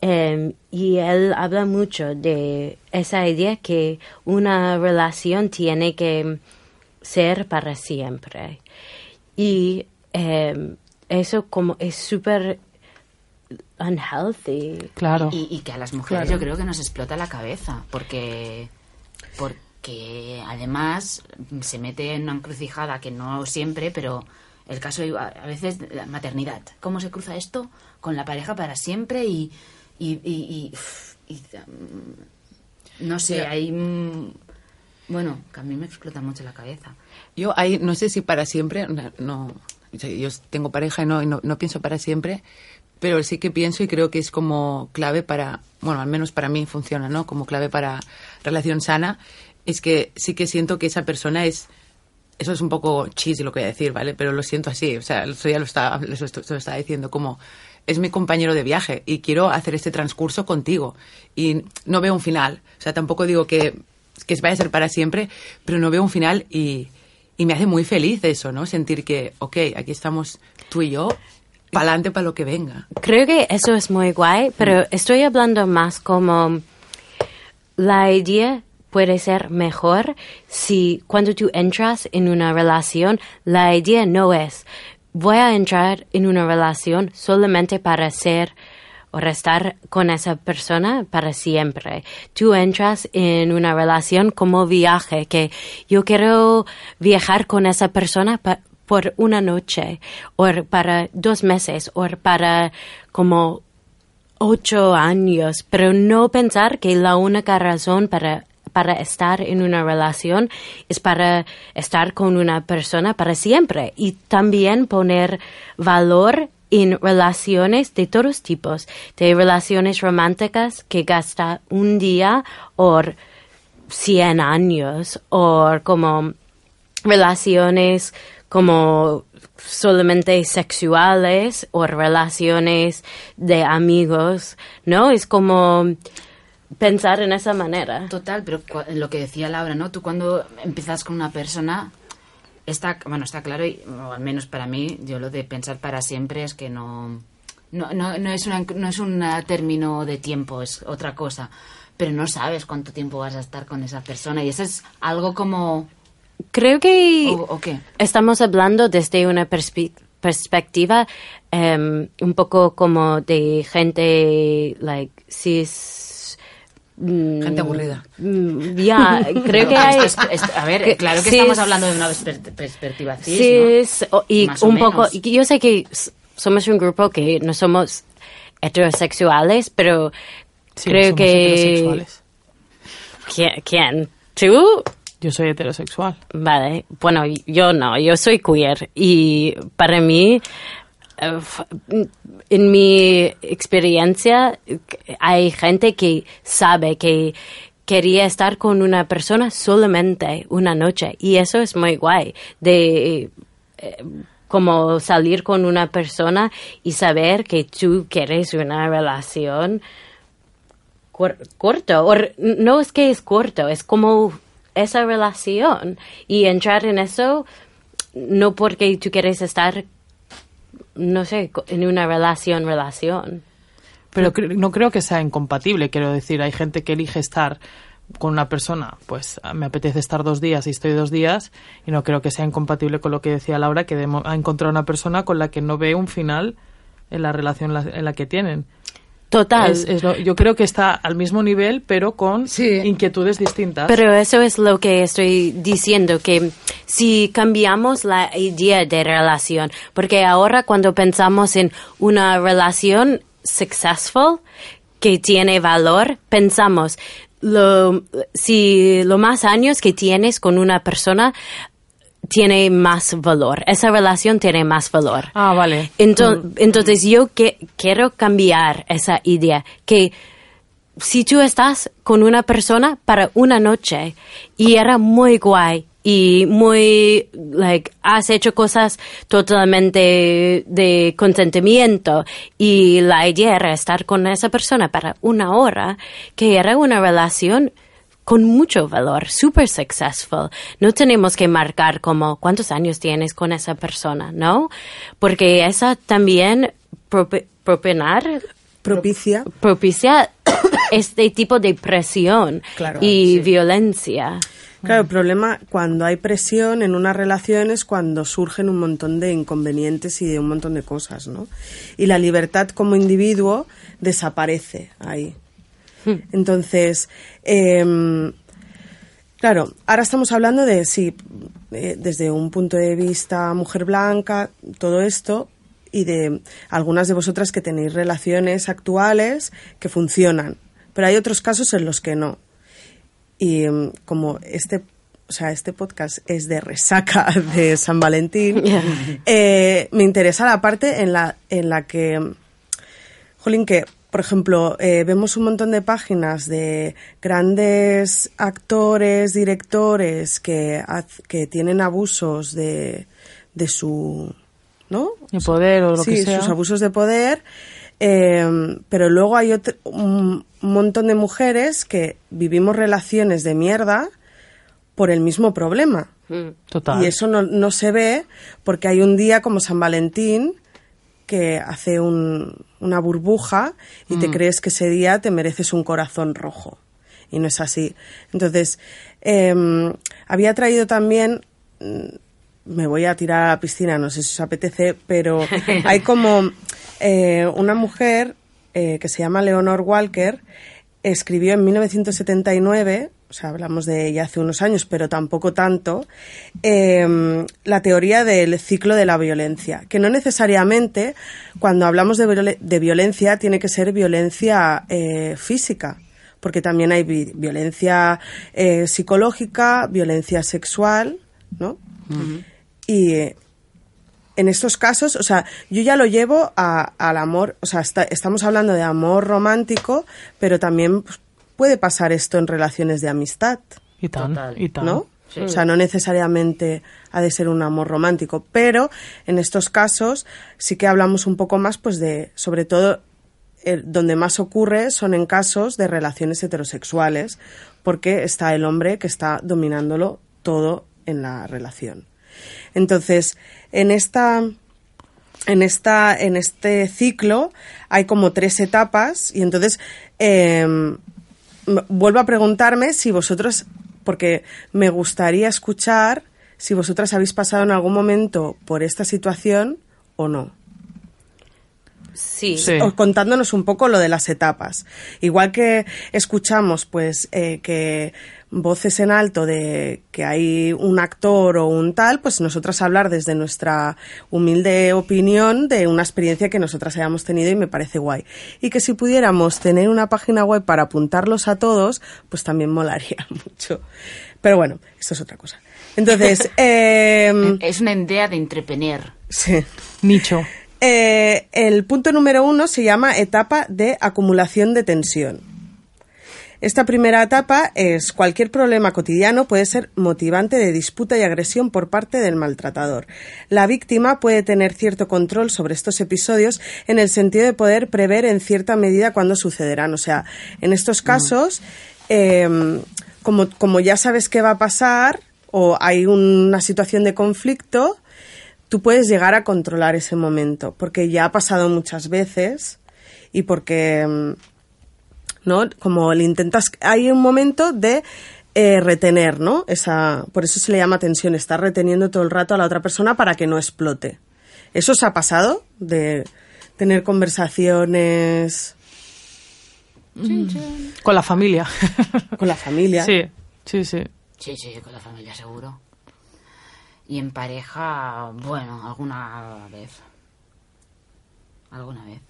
Em, y él habla mucho de esa idea que una relación tiene que ser para siempre. Y em, eso como es súper unhealthy. Claro. Y, y que a las mujeres Claro. yo creo que nos explota la cabeza, porque, porque además se mete en una encrucijada que no siempre, pero el caso a a veces la maternidad. ¿Cómo se cruza esto con la pareja para siempre? Y, y, y- y- y, mm, no sé, hay... Bueno, que a mí me explota mucho la cabeza. Yo ahí, no sé si para siempre, no, no- yo tengo pareja y no, no, no pienso para siempre, pero sí que pienso y creo que es como clave para, bueno, al menos para mí funciona, ¿no? Como clave para relación sana, es que sí que siento que esa persona es, eso es un poco cheesy lo que voy a decir, ¿vale? Pero lo siento así, o sea, el otro día lo estaba, lo estaba diciendo como, es mi compañero de viaje y quiero hacer este transcurso contigo y no veo un final, o sea, tampoco digo que, que vaya a ser para siempre, pero no veo un final y, y me hace muy feliz eso, ¿no? Sentir que, ok, aquí estamos tú y yo, para adelante para lo que venga. Creo que eso es muy guay, pero estoy hablando más como la idea puede ser mejor si cuando tú entras en una relación, la idea no es voy a entrar en una relación solamente para ser o estar con esa persona para siempre. Tú entras en una relación como viaje, que yo quiero viajar con esa persona por una noche, o para dos meses, o para como ocho años, pero no pensar que la única razón para para estar en una relación es para estar con una persona para siempre y también poner valor en relaciones de todos tipos, de relaciones románticas que gasta un día o 100 años o como relaciones como solamente sexuales o relaciones de amigos, ¿no? Es como pensar en esa manera. Total, pero lo que decía Laura, ¿no? Tú cuando empiezas con una persona, está, bueno, está claro, y, o al menos para mí, yo lo de pensar para siempre es que no, no, no, no es, una, no es un término de tiempo, es otra cosa. Pero no sabes cuánto tiempo vas a estar con esa persona y eso es algo como... Creo que ¿O, o qué? estamos hablando desde una perspe- perspectiva em, un poco como de gente like cis Gente aburrida. mm, ya creo que Esto hay es- es- a ver, que claro que cis- estamos hablando de una perspe- perspectiva cis, ¿no? cis, o- y Más o un poco yo sé que somos un grupo que no somos heterosexuales pero Sí, creo somos que heterosexuales. ¿Quién, quién? tú Yo soy heterosexual. Vale, bueno, yo no, yo soy queer y para mí, en mi experiencia, hay gente que sabe que quería estar con una persona solamente una noche y eso es muy guay, de eh, como salir con una persona y saber que tú quieres una relación cor- corto, o no es que es corto, es como esa relación y entrar en eso no porque tú quieres estar, no sé, en una relación, relación. Pero no creo que sea incompatible, quiero decir, hay gente que elige estar con una persona, pues ah, me apetece estar dos días y estoy dos días, y no creo que sea incompatible con lo que decía Laura, que ha encontrado una persona con la que no ve un final en la relación la- en la que tienen. Total. Es- es lo- yo creo que está al mismo nivel, pero con Sí. inquietudes distintas. Pero eso es lo que estoy diciendo, que si cambiamos la idea de relación, porque ahora cuando pensamos en una relación successful, que tiene valor, pensamos, lo, si lo más años que tienes con una persona tiene más valor, esa relación tiene más valor. Ah, vale. Ento- Entonces yo que, quiero cambiar esa idea, que si tú estás con una persona para una noche y era muy guay y muy, like, has hecho cosas totalmente de consentimiento y la idea era estar con esa persona para una hora, que era una relación con mucho valor, super successful. No tenemos que marcar como cuántos años tienes con esa persona, ¿no? Porque esa también propinar Propicia. propicia este tipo de presión Claro, y sí. violencia. Claro, el problema cuando hay presión en una relación es cuando surgen un montón de inconvenientes y de un montón de cosas, ¿no? Y la libertad como individuo desaparece ahí. Entonces, em, claro, ahora estamos hablando de, sí, eh, desde un punto de vista mujer blanca, todo esto, y de algunas de vosotras que tenéis relaciones actuales que funcionan, pero hay otros casos en los que no. Y mm, como este o sea, este podcast es de resaca de San Valentín, eh, me interesa la parte en la, en la que, jolín, que, por ejemplo, eh, vemos un montón de páginas de grandes actores, directores que, que tienen abusos de, de su, ¿no? Mi poder o lo sí, que sea. sus abusos de poder. eh, pero luego hay otro- un montón de mujeres que vivimos relaciones de mierda por el mismo problema. Total. Y eso no, no se ve porque hay un día como San Valentín que hace un- una burbuja y Mm. te crees que ese día te mereces un corazón rojo. Y no es así. Entonces, em, había traído también, mm, me voy a tirar a la piscina, no sé si os apetece, pero hay como eh, una mujer eh, que se llama Leonor Walker, escribió en 1979, o sea, hablamos de ella hace unos años, pero tampoco tanto, eh, la teoría del ciclo de la violencia, que no necesariamente cuando hablamos de, viol- de violencia tiene que ser violencia eh, física, porque también hay vi- violencia eh, psicológica, violencia sexual, ¿no? Y eh, en estos casos, o sea, yo ya lo llevo a- al amor, o sea, está- estamos hablando de amor romántico, pero también pues, puede pasar esto en relaciones de amistad, Y tan, Total. y tan. ¿no? O sea, no necesariamente ha de ser un amor romántico, pero en estos casos sí que hablamos un poco más, pues de, sobre todo, eh, donde más ocurre son en casos de relaciones heterosexuales, porque está el hombre que está dominándolo todo en la relación. Entonces, en esta en esta en este ciclo hay como tres etapas y entonces eh, m- vuelvo a preguntarme si vosotros porque me gustaría escuchar si vosotras habéis pasado en algún momento por esta situación o no Sí. Sí. o contándonos un poco lo de las etapas. Igual que escuchamos, pues, eh, que voces en alto de que hay un actor o un tal, pues nosotras hablar desde nuestra humilde opinión de una experiencia que nosotras hayamos tenido y me parece guay. Y que si pudiéramos tener una página web para apuntarlos a todos, pues también molaría mucho. Pero bueno, esto es otra cosa. Entonces, eh, Es una idea de entretener. sí. Nicho. Eh, el punto número uno se llama etapa de acumulación de tensión. Esta primera etapa es cualquier problema cotidiano puede ser motivante de disputa y agresión por parte del maltratador. La víctima puede tener cierto control sobre estos episodios en el sentido de poder prever en cierta medida cuándo sucederán. O sea, en estos casos, eh, como, como ya sabes qué va a pasar o hay una situación de conflicto, tú puedes llegar a controlar ese momento, porque ya ha pasado muchas veces y porque, mm, ¿no? Como le intentas, hay un momento de eh, retener, ¿no? Esa, por eso se le llama tensión, estar reteniendo todo el rato a la otra persona para que no explote. ¿Eso os ha pasado? De tener conversaciones Con la familia. con la familia. sí, sí, sí. Sí, sí, con la familia seguro. Y en pareja, bueno, alguna vez. Alguna vez.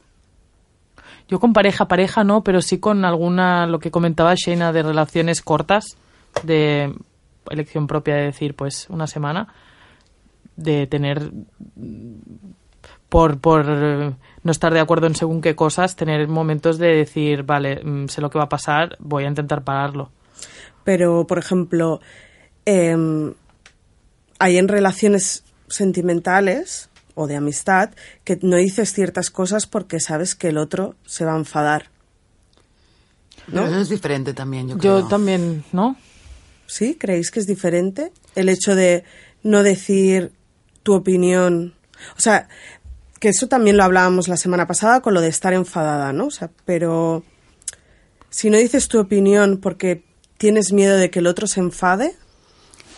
Yo con pareja, pareja no, pero sí con alguna, lo que comentaba Shena, de relaciones cortas, de elección propia de decir, pues, una semana, de tener, por, por eh, no estar de acuerdo en según qué cosas, tener momentos de decir, vale, mm, sé lo que va a pasar, voy a intentar pararlo. Pero, por ejemplo, em, hay en relaciones sentimentales o de amistad que no dices ciertas cosas porque sabes que el otro se va a enfadar. Eso es diferente también, yo creo. Yo también, ¿no? ¿Sí? ¿Creéis que es diferente? El hecho de no decir tu opinión. O sea, que eso también lo hablábamos la semana pasada con lo de estar enfadada, ¿no? O sea, pero si no dices tu opinión porque tienes miedo de que el otro se enfade,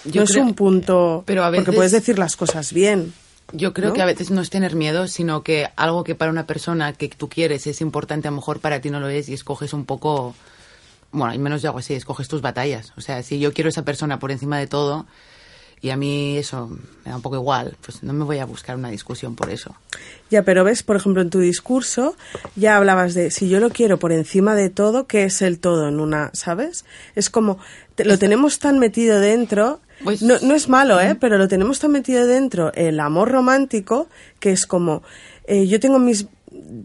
Yo no es un punto. pero a Porque veces- puedes decir las cosas bien. Yo creo ¿no? que a veces no es tener miedo, sino que algo que para una persona que tú quieres es importante, a lo mejor para ti no lo es y escoges un poco, bueno, al menos yo hago así, escoges tus batallas. O sea, si yo quiero a esa persona por encima de todo y a mí eso me da un poco igual, pues no me voy a buscar una discusión por eso. Ya, pero ves, por ejemplo, en tu discurso ya hablabas de si yo lo quiero por encima de todo, ¿qué es el todo en una, ¿sabes? Es como te- lo tenemos tan metido dentro Pues- no, no es malo, ¿eh? Pero lo tenemos tan metido dentro, el amor romántico, que es como, eh, yo tengo mis,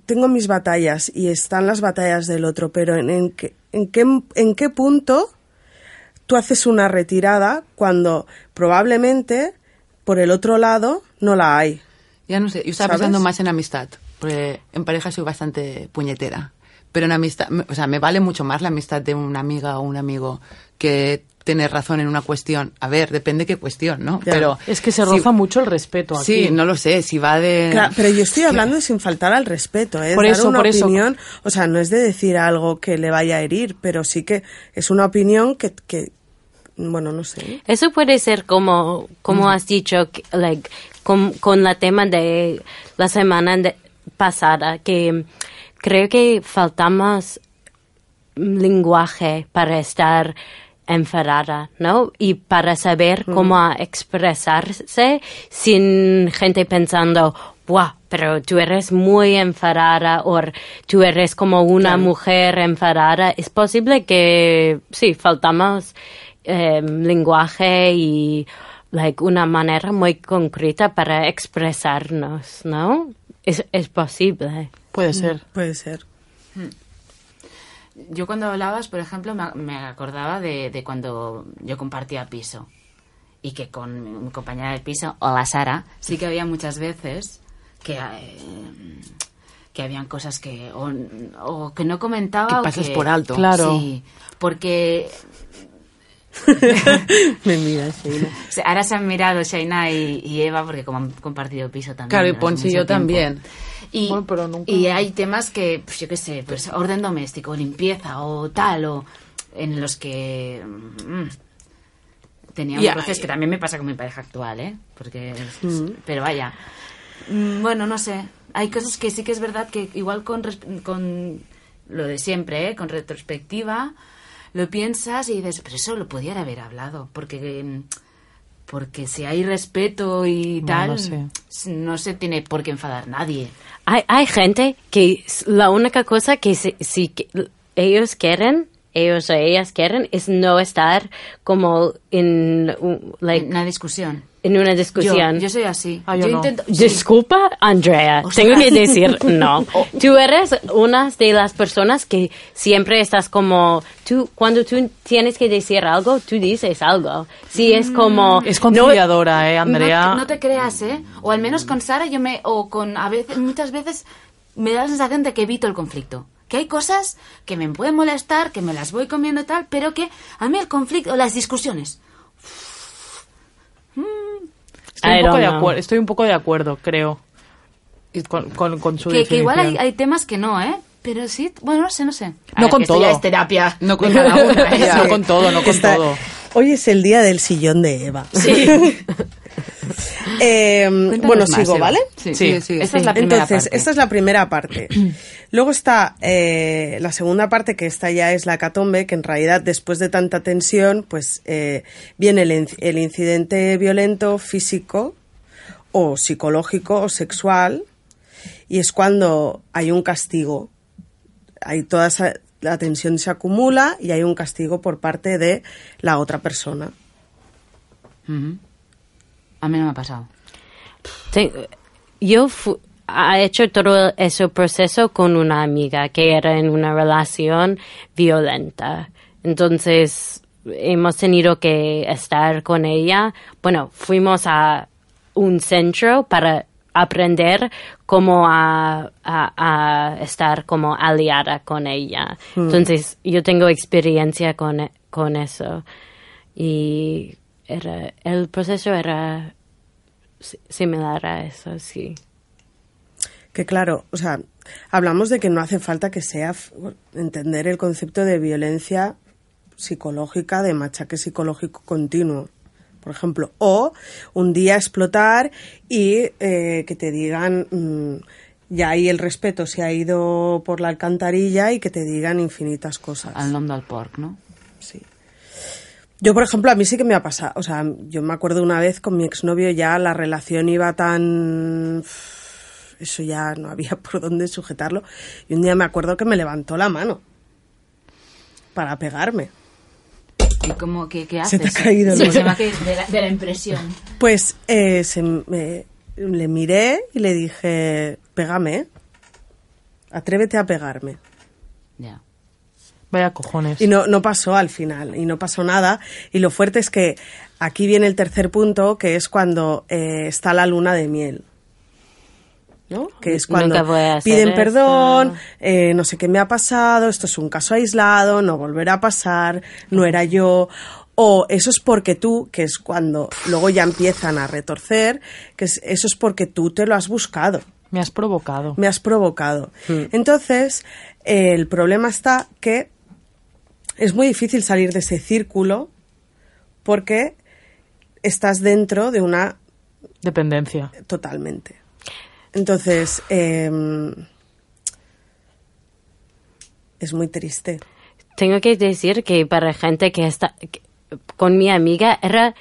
tengo mis batallas y están las batallas del otro, pero en, en, qué, en, qué, en qué punto tú haces una retirada cuando probablemente por el otro lado no la hay. Ya no sé, yo estaba ¿Sabes? pensando más en amistad, porque en pareja soy bastante puñetera. Pero en amistad, me- o sea, me vale mucho más la amistad de una amiga o un amigo que tener razón en una cuestión. A ver, depende qué cuestión, ¿no? Ya. Pero Es que se si- roza mucho el respeto aquí. Sí, no lo sé, si va de... Claro, pero yo estoy hablando de sin faltar al respeto, ¿eh? Por Dar eso, una por eso. opinión, o sea, no es de decir algo que le vaya a herir, pero sí que es una opinión que, que bueno, no sé. Eso puede ser como, como has dicho, que, like, con, con la tema de la semana de- pasada, que creo que faltamos lenguaje para estar enfadada, ¿no? Y para saber cómo expresarse sin gente pensando, ¡buah! Pero tú eres muy enfadada o tú eres como una mujer enfadada. Es posible que, sí, faltamos eh, lenguaje y like, una manera muy concreta para expresarnos, ¿no? Es, es posible. Puede ser. Puede ser. Yo cuando hablabas, por ejemplo, me, acordaba de, de cuando yo compartía piso y que con mi, compañera de piso, o la Sara, sí que había muchas veces que, eh, que habían cosas que o, o que no comentaba Que o pasas por alto. Claro. Sí, porque Me o sea, ahora se han mirado Shaina y, y Eva porque como han compartido piso también. Claro, y Ponce y yo tiempo. también. Y, Bueno, pero nunca- y hay temas que, pues yo qué sé, pues orden doméstico, limpieza o tal, o en los que mm, teníamos Y hay- roces que también me pasa con mi pareja actual, ¿eh? Porque, pero vaya, Mm, bueno, no sé, hay cosas que sí que es verdad que igual con, con lo de siempre, ¿eh? Con retrospectiva, lo piensas y dices, pero eso lo podían haber hablado, porque... mm, Porque si hay respeto y No tal, sé. no se tiene por qué enfadar nadie. Hay, hay gente que la única cosa que si, si que- ellos quieren, ellos o ellas quieren, es no estar como en, like, Una discusión. en una Yo, discusión. yo soy así. Ah, yo no. intento. sí. Disculpa, Andrea, Ostras. tengo que decir no. Tú eres una de las personas que siempre estás como, tú, cuando tú tienes que decir algo, tú dices algo. Si es como... Es no- conciliadora, ¿eh, Andrea? No, no te creas, ¿eh? O al menos con Sara yo me... O con... A veces, muchas veces me da la sensación de que evito el conflicto. Que hay cosas que me pueden molestar, que me las voy comiendo y tal, pero que a mí el conflicto, las discusiones... Estoy un, poco de acuerdo, estoy un poco de acuerdo, creo. Con, con, con su Que, que igual hay, hay temas que no, ¿eh? Pero sí, bueno, no sé, no sé. A No ver, con todo. ya es terapia. No con cada uno. Ya. No con todo, no con Está- todo. Hoy es el día del sillón de Eva. Eh, bueno, más, sigo. ¿vale? Sí, Sí. sí, sí. Esta es la primera Entonces, parte. esta es la primera parte. Luego está eh, la segunda parte, que esta ya es la catombe, que en realidad después de tanta tensión, pues eh, viene el, inc- el incidente violento físico o psicológico o sexual y es cuando hay un castigo. Hay toda esa, la tensión se acumula y hay un castigo por parte de la otra persona. Ujú. A mí no me ha pasado. Yo ha hecho todo ese proceso con una amiga que era en una relación violenta. Entonces hemos tenido que estar con ella. Bueno, fuimos a un centro para aprender cómo a, a- a estar como aliada con ella. Entonces yo tengo experiencia con, con eso. Y era, el proceso era si- similar a eso, sí. Que claro, o sea, hablamos de que no hace falta que sea entender el concepto de violencia psicológica, de machaque psicológico continuo, por ejemplo, o un día explotar y eh, que te digan mm, ya ahí el respeto se ha ido por la alcantarilla y que te digan infinitas cosas. Al nom del porc, ¿no? Sí. Yo, por ejemplo, a mí sí que me ha pasado. O sea, yo me acuerdo una vez con mi exnovio ya la relación iba tan... Eso ya no había por dónde sujetarlo. Y un día me acuerdo que me levantó la mano para pegarme. ¿Y cómo, qué, qué Se haces? te ha caído Sí, se me ha caído de la, de la impresión. Pues eh, se me- le miré y le dije, pégame, atrévete a pegarme. Ya. Vaya cojones. Y no, no pasó al final, y no pasó nada. Y lo fuerte es que aquí viene el tercer punto, que es cuando eh, está la luna de miel. ¿no? Que es cuando piden esto. perdón, eh, no sé qué me ha pasado, esto es un caso aislado, no volverá a pasar, no era yo. O eso es porque tú, que es cuando luego ya empiezan a retorcer, que es- eso es porque tú te lo has buscado Me has provocado. me has provocado. Entonces, eh, el problema está que es muy difícil salir de ese círculo porque estás dentro de una Dependencia. totalmente. Entonces, em, es muy triste. Tengo que decir que para gente que está que- con mi amiga era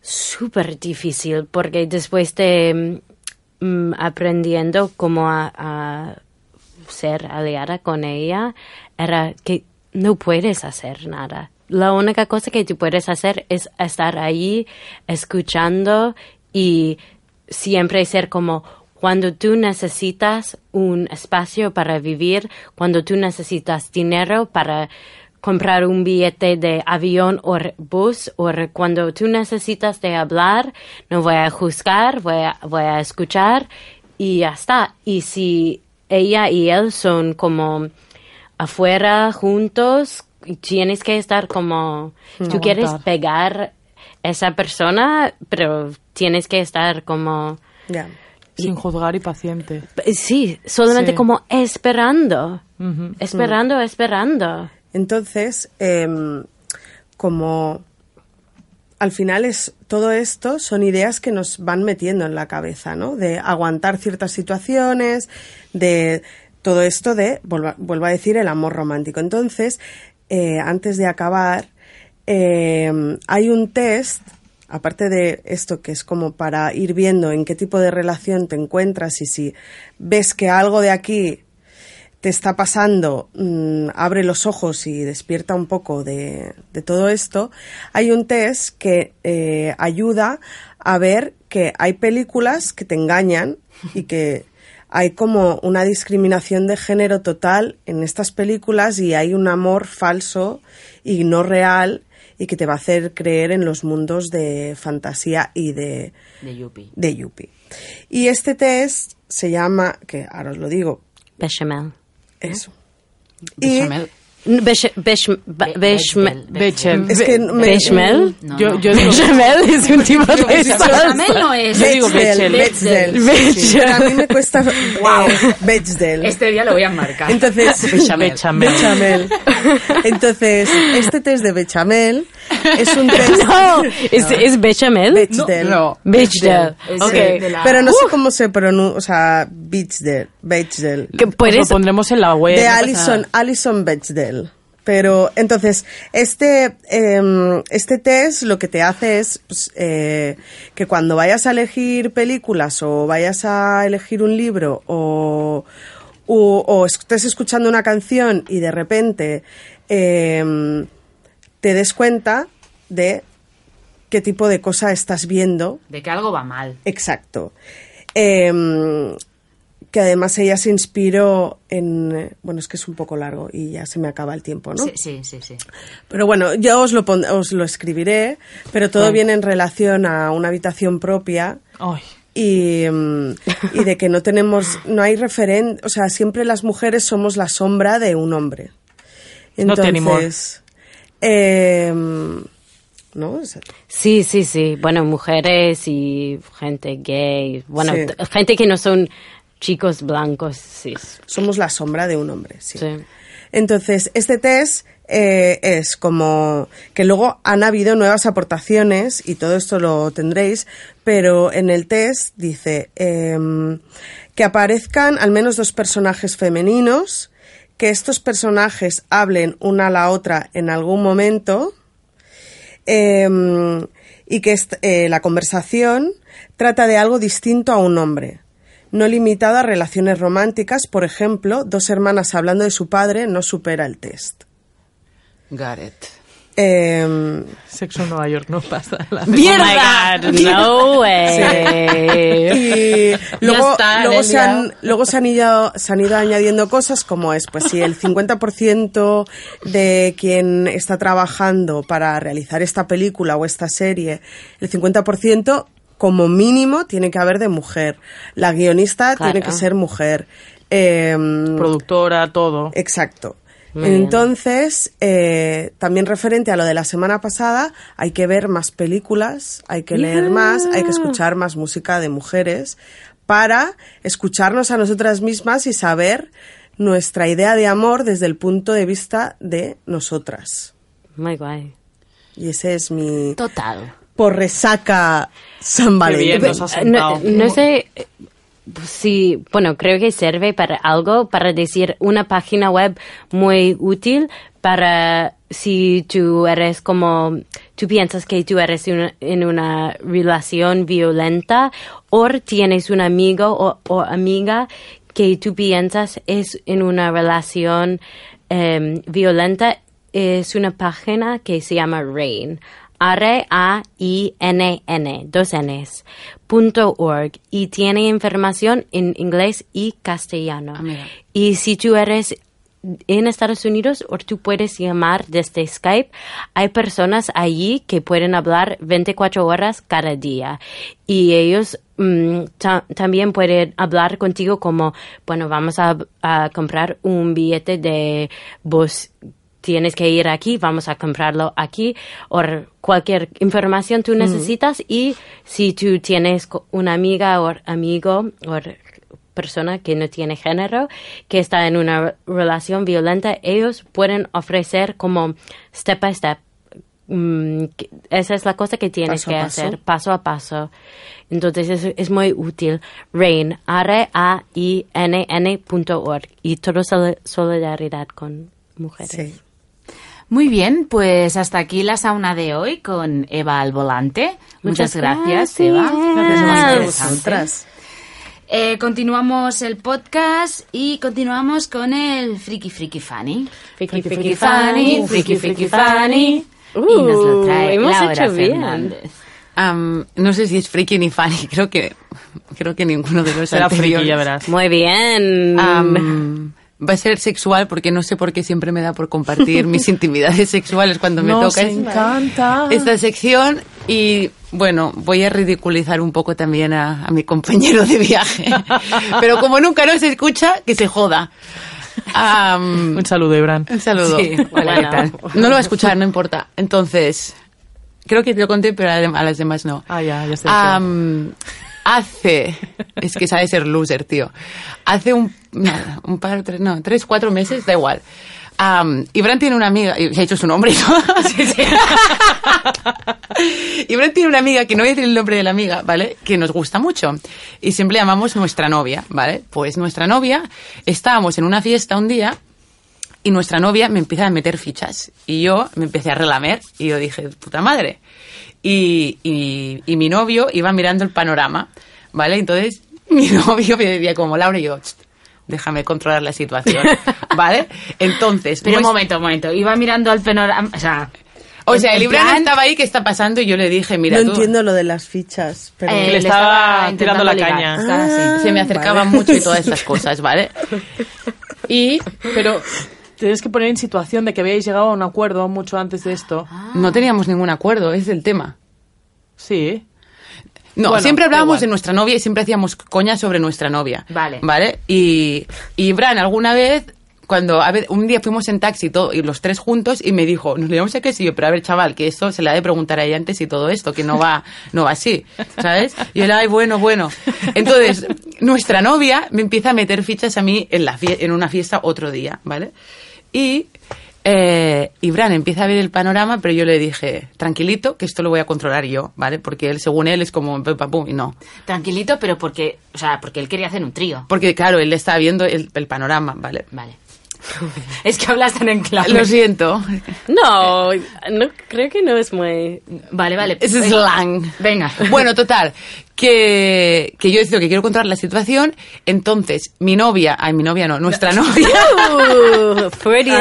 súper difícil porque después de mm, aprendiendo cómo a, a ser aliada con ella era que no puedes hacer nada. La única cosa que tú puedes hacer es estar ahí escuchando y siempre ser como cuando tú necesitas un espacio para vivir, cuando tú necesitas dinero para comprar un billete de avión o bus, o cuando tú necesitas de hablar, no voy a juzgar, voy a, voy a escuchar y ya está. Y si ella y él son como afuera juntos, y tienes que estar como, tú quieres Aguantar. pegar esa persona, pero tienes que estar como, Ya. Sin juzgar y paciente. sí, solamente Sí. como esperando, esperando, esperando. Entonces, em, como al final es todo esto son ideas que nos van metiendo en la cabeza, ¿no? De aguantar ciertas situaciones, de todo esto de, vuelvo, a- decir, el amor romántico. Entonces, eh, antes de acabar, em, hay un test, aparte de esto que es como para ir viendo en qué tipo de relación te encuentras y si ves que algo de aquí te está pasando, mm, abre los ojos y despierta un poco de, de todo esto, hay un test que eh, ayuda a ver que hay películas que te engañan y que hay como una discriminación de género total en estas películas y hay un amor falso y no real y que te va a hacer creer en los mundos de fantasía y de, De Yuppie. de Yuppie. Y este test se llama, que ahora os lo digo, Bechamel. eso. Bechamel. Bechamel. Bechamel. es que me- Bechamel. No, Yo, no. yo digo, Bechamel es un tipo de Bechamel no es. Yo digo Bechdel, Bechdel. Bechdel. Pero a mí me cuesta wow. Bechdel. Este día lo voy a marcar. Entonces, Bechamel. Bechamel. Entonces, este test de Bechamel es un test No, es, es bechamel. Bechdel. No. Bechdel. Es Ok. de- de la- Pero no sé cómo se pronuncia, o sea, Bechdel, Bechdel. Que Pues pondremos en la web. de Alison. Alison Bechdel. Pero entonces, este, em, este test lo que te hace es pues, eh, que cuando vayas a elegir películas o vayas a elegir un libro o, o, o estés escuchando una canción y de repente em, te des cuenta de qué tipo de cosa estás viendo De que algo va mal. Exacto. Em, que además ella se inspiró en... eh, Bueno, es que es un poco largo y ya se me acaba el tiempo, ¿no? Sí, sí, sí, sí. Pero bueno, yo os lo, pon- os lo escribiré, pero todo viene en relación a una habitación propia Ay, y, mm, y de que no tenemos, no hay referente, o sea, siempre las mujeres somos la sombra de un hombre. No tenemos. Entonces, em, ¿no? Es- Sí, sí, sí. Bueno, mujeres y gente gay. Bueno, Sí. gente que no son chicos blancos, sí. somos la sombra de un hombre, sí. Sí. Entonces, este test eh, es como que luego han habido nuevas aportaciones y todo esto lo tendréis, pero en el test dice em, que aparezcan al menos dos personajes femeninos, que estos personajes hablen una a la otra en algún momento em, y que eh, la conversación trata de algo distinto a un hombre. No limitado a relaciones románticas, por ejemplo, dos hermanas hablando de su padre no supera el test. Got it. Eh, Sexo en Nueva York no pasa. La ¡Mierda! Oh my God, no way. y luego, está, se han, luego se han ido, se han ido añadiendo cosas como es, pues si el 50% de quien está trabajando para realizar esta película o esta serie, el 50% como mínimo tiene que haber de mujer. La guionista Claro. tiene que ser mujer. Em, Productora, todo. Exacto. Bien. Entonces, eh, también referente a lo de la semana pasada, hay que ver más películas, hay que leer más, hay que escuchar más música de mujeres para escucharnos a nosotras mismas y saber nuestra idea de amor desde el punto de vista de nosotras. Muy guay. Y ese es mi Total. Por resaca San Qué Valentín. bien nos has No, sé si, bueno, creo que sirve para algo, para decir una página web muy útil para si tú eres como, tú piensas que tú eres una- en una relación violenta o tienes un amigo o, o amiga que tú piensas es en una relación em, violenta, es una página que se llama RAIN. R-A-I-N-N, dos Ns, punto org, y tiene información en inglés y castellano. mira. y si tú eres en Estados Unidos o tú puedes llamar desde Skype, hay personas allí que pueden hablar 24 horas cada día y ellos mm, ta- también pueden hablar contigo como, bueno, vamos a, a comprar un billete de bus tienes que ir aquí, vamos a comprarlo aquí, o cualquier información tú necesitas y si tú tienes una amiga o amigo o persona que no tiene género, que está en una relación violenta, ellos pueden ofrecer como step by step. mm, esa es la cosa que tienes Paso que hacer paso a paso. Entonces es, es muy útil. RAIN, R-A-I-N-N punto org. Y todo sol- solidaridad con mujeres. Sí. Muy bien, pues hasta aquí la sauna de hoy con Eva al volante. Muchas, Muchas gracias, gracias. Eva. Gracias. Eh, continuamos el podcast y continuamos con el Friki Friki Fanny. Friki, Friki friki, Fanny, funny, Friki Friki Fanny. y Uh, nos lo trae hemos Laura hecho bien. Fernández. No sé si es friki ni funny, creo que creo que ninguno de los Será friki, anteriores. ya verás. Muy bien. Va a ser sexual porque no sé por qué siempre me da por compartir mis intimidades sexuales cuando me Nos toca encanta. esta sección y bueno, voy a ridiculizar un poco también a, a mi compañero de viaje. Pero como nunca nos escucha, que se joda. Am, Un saludo, Ibran. un saludo. Sí, hola, ¿qué Bueno. tal? No lo va a escuchar, no importa. Entonces, creo que te lo conté, pero a a las demás no. Ah, ya, ya sé. Am, hace, es que sabe ser loser, tío. Hace un, un par, tres, no, tres, cuatro meses, da igual. Am, Ibran tiene una amiga, y he hecho su nombre, ¿no? Ibran tiene una amiga, que no voy a decir el nombre de la amiga, ¿vale? Que nos gusta mucho. Y siempre llamamos nuestra novia, ¿vale? Pues nuestra novia, estábamos en una fiesta un día y nuestra novia me empieza a meter fichas. Y yo me empecé a relamer y yo dije, puta madre. Y, y, y mi novio iba mirando el panorama, ¿vale? Entonces mi novio me decía como, Laura, y yo, "Cht, déjame controlar la situación, ¿vale? Entonces... Pero un nues- momento, un momento. Iba mirando al panorama. O sea, O sea, el Ibran plan- estaba ahí, ¿qué está pasando? Y yo le dije, mira, no tú... entiendo lo de las fichas, pero eh, le estaba tirando la intentando caña. Estaba. Ah, Se me acercaba vale. mucho y todas estas cosas, ¿vale? Y Pero tienes que poner en situación de que habíais llegado a un acuerdo mucho antes de esto. no teníamos ningún acuerdo, es el tema. Sí. No, Bueno, siempre hablábamos de nuestra novia y siempre hacíamos coña sobre nuestra novia. Vale. ¿Vale? Y, y Bran alguna vez, cuando a ver, un día fuimos en taxi todo, y los tres juntos y me dijo, nos llevamos a qué sí, pero a ver, chaval, que esto se le ha de preguntar a ella antes y todo esto, que no va, no va así, ¿sabes? Y él, ay, bueno, bueno. Entonces, nuestra novia me empieza a meter fichas a mí en, la en una fiesta otro día, ¿vale? Y eh, y Bran empieza a ver el panorama, pero yo le dije, tranquilito, que esto lo voy a controlar yo, ¿vale? Porque él, según él, es como pum, pam, pum, y no. Tranquilito, pero porque, o sea, porque él quería hacer un trío. Porque, claro, él está viendo el, el panorama, ¿vale? Vale. es que hablas tan en clave. Lo siento. No, no, creo que no es muy... Vale, vale. Es slang. Venga. Bueno, total, que, que yo decido que quiero controlar la situación, entonces mi novia, ay, mi novia no, nuestra novia, Uh,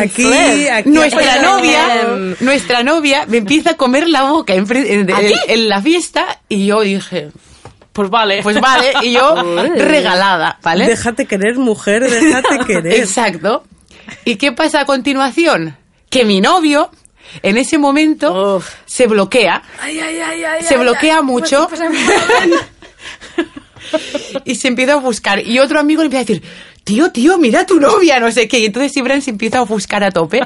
Aquí, aquí. nuestra novia, nuestra novia me empieza a comer la boca en- en- en la fiesta y yo dije, Pues vale. pues vale, y yo regalada, ¿vale? Déjate querer, mujer, déjate querer. Exacto. ¿Y qué pasa a continuación? Que mi novio, en ese momento, Uf. se bloquea. se bloquea mucho. y se empieza a buscar. Y otro amigo le empieza a decir, tío, tío, mira a tu novia, no sé qué. Y entonces Ibran se empieza a buscar a tope.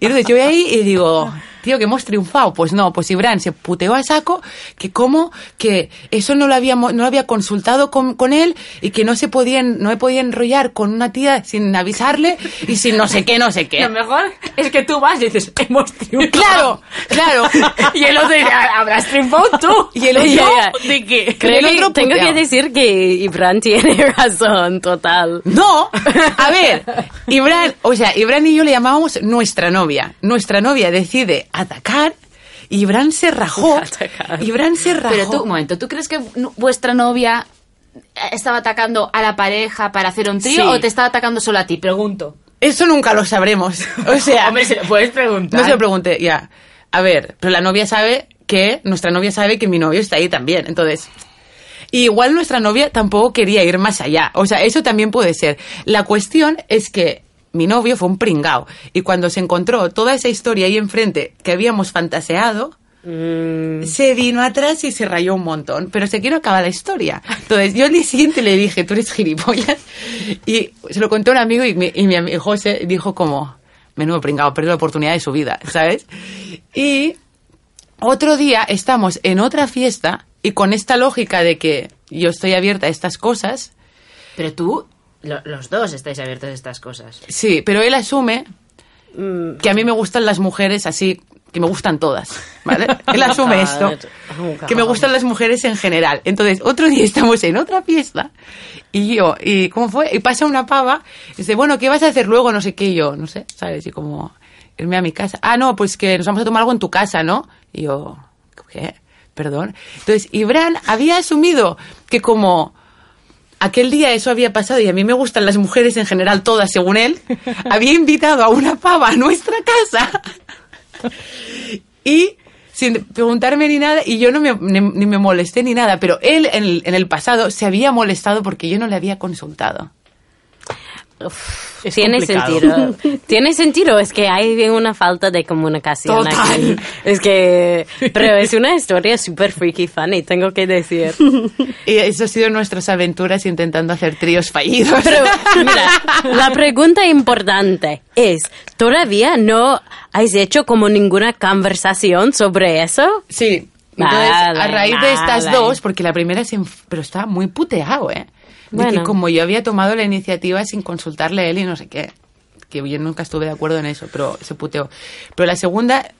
Y entonces yo voy ahí y digo, tío, que hemos triunfado. Pues no, pues Ibran se puteó a saco, que cómo, que eso no lo había, no lo había consultado con, con él y que no se podían, no me podía enrollar con una tía sin avisarle y sin no sé qué, no sé qué. Lo mejor es que tú vas y dices, hemos triunfado. Claro, claro. Y el otro dice, habrás triunfado tú. Y el otro, Ya, ya. ¿De qué? Creo que otro tengo que decir que Ibran tiene razón, total. No, a ver, Ibran, o sea, Ibran y yo le llamábamos nuestra novia. Nuestra novia decide atacar y Ibran se rajó. Atacar. Ibran se rajó. Pero tú, un momento, ¿tú crees que vuestra novia estaba atacando a la pareja para hacer un trío Sí. o te estaba atacando solo a ti? Pregunto. Eso nunca lo sabremos. O sea, Hombre, se lo puedes preguntar. no se lo pregunté, ya. A ver, pero la novia sabe que, nuestra novia sabe que mi novio está ahí también. Entonces, y igual nuestra novia tampoco quería ir más allá. O sea, eso también puede ser. La cuestión es que mi novio fue un pringao. Y cuando se encontró toda esa historia ahí enfrente que habíamos fantaseado, Mm, se vino atrás y se rayó un montón. Pero se quiero acabar la historia. Entonces, yo al día siguiente le dije, tú eres gilipollas. Y se lo conté a un amigo y mi, y mi amigo José dijo como, menudo pringao, perdió la oportunidad de su vida, ¿sabes? Y otro día estamos en otra fiesta y con esta lógica de que yo estoy abierta a estas cosas, Pero tú, lo- los dos estáis abiertos a estas cosas. sí, pero él asume que a mí me gustan las mujeres así, que me gustan todas, ¿vale? Él asume esto, que me gustan las mujeres en general. Entonces, otro día estamos en otra fiesta y yo, ¿y cómo fue? Y pasa una pava, y dice, bueno, ¿qué vas a hacer luego? No sé qué, y yo, no sé, ¿sabes? Y como, irme a mi casa. Ah, no, pues que nos vamos a tomar algo en tu casa, ¿no? Y yo, ¿qué? Perdón. Entonces, Ibran había asumido que como aquel día eso había pasado y a mí me gustan las mujeres en general, todas según él, había invitado a una pava a nuestra casa y sin preguntarme ni nada, y yo no me, ni, ni me molesté ni nada, pero él en el, en el pasado se había molestado porque yo no le había consultado. Es Tiene complicado. sentido. Tiene sentido, es que hay una falta de comunicación Total. aquí. Es que, pero es una historia súper freaky funny, tengo que decir. Y eso ha sido nuestras aventuras intentando hacer tríos fallidos. Pero, mira, la pregunta importante es, ¿todavía no has hecho como ninguna conversación sobre eso? Sí. Entonces, Vale, a raíz de estas vale. dos, porque la primera se pero estaba muy puteado, ¿eh? De que Bueno. como yo había tomado la iniciativa sin consultarle a él y no sé qué. Que yo nunca estuve de acuerdo en eso, pero se puteó. Pero la segunda,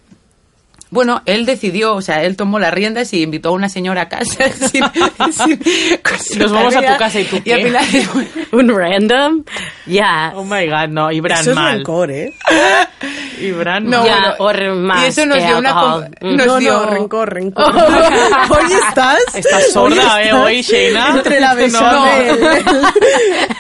bueno, él decidió, o sea, él tomó las riendas y invitó a una señora a casa sin, sin Nos vamos a tu casa y tú Y qué? final, ¿Un random? Ya. Oh my god, no, Ibran Eso es mal. rencor, ¿eh? Ibran no, mal. Ya, bueno, por más y eso nos dio una nos no, dio- no, rencor, rencor. Hoy estás... Estás sorda, ¿eh? Hoy, Sheina. Entre la No, bechamel,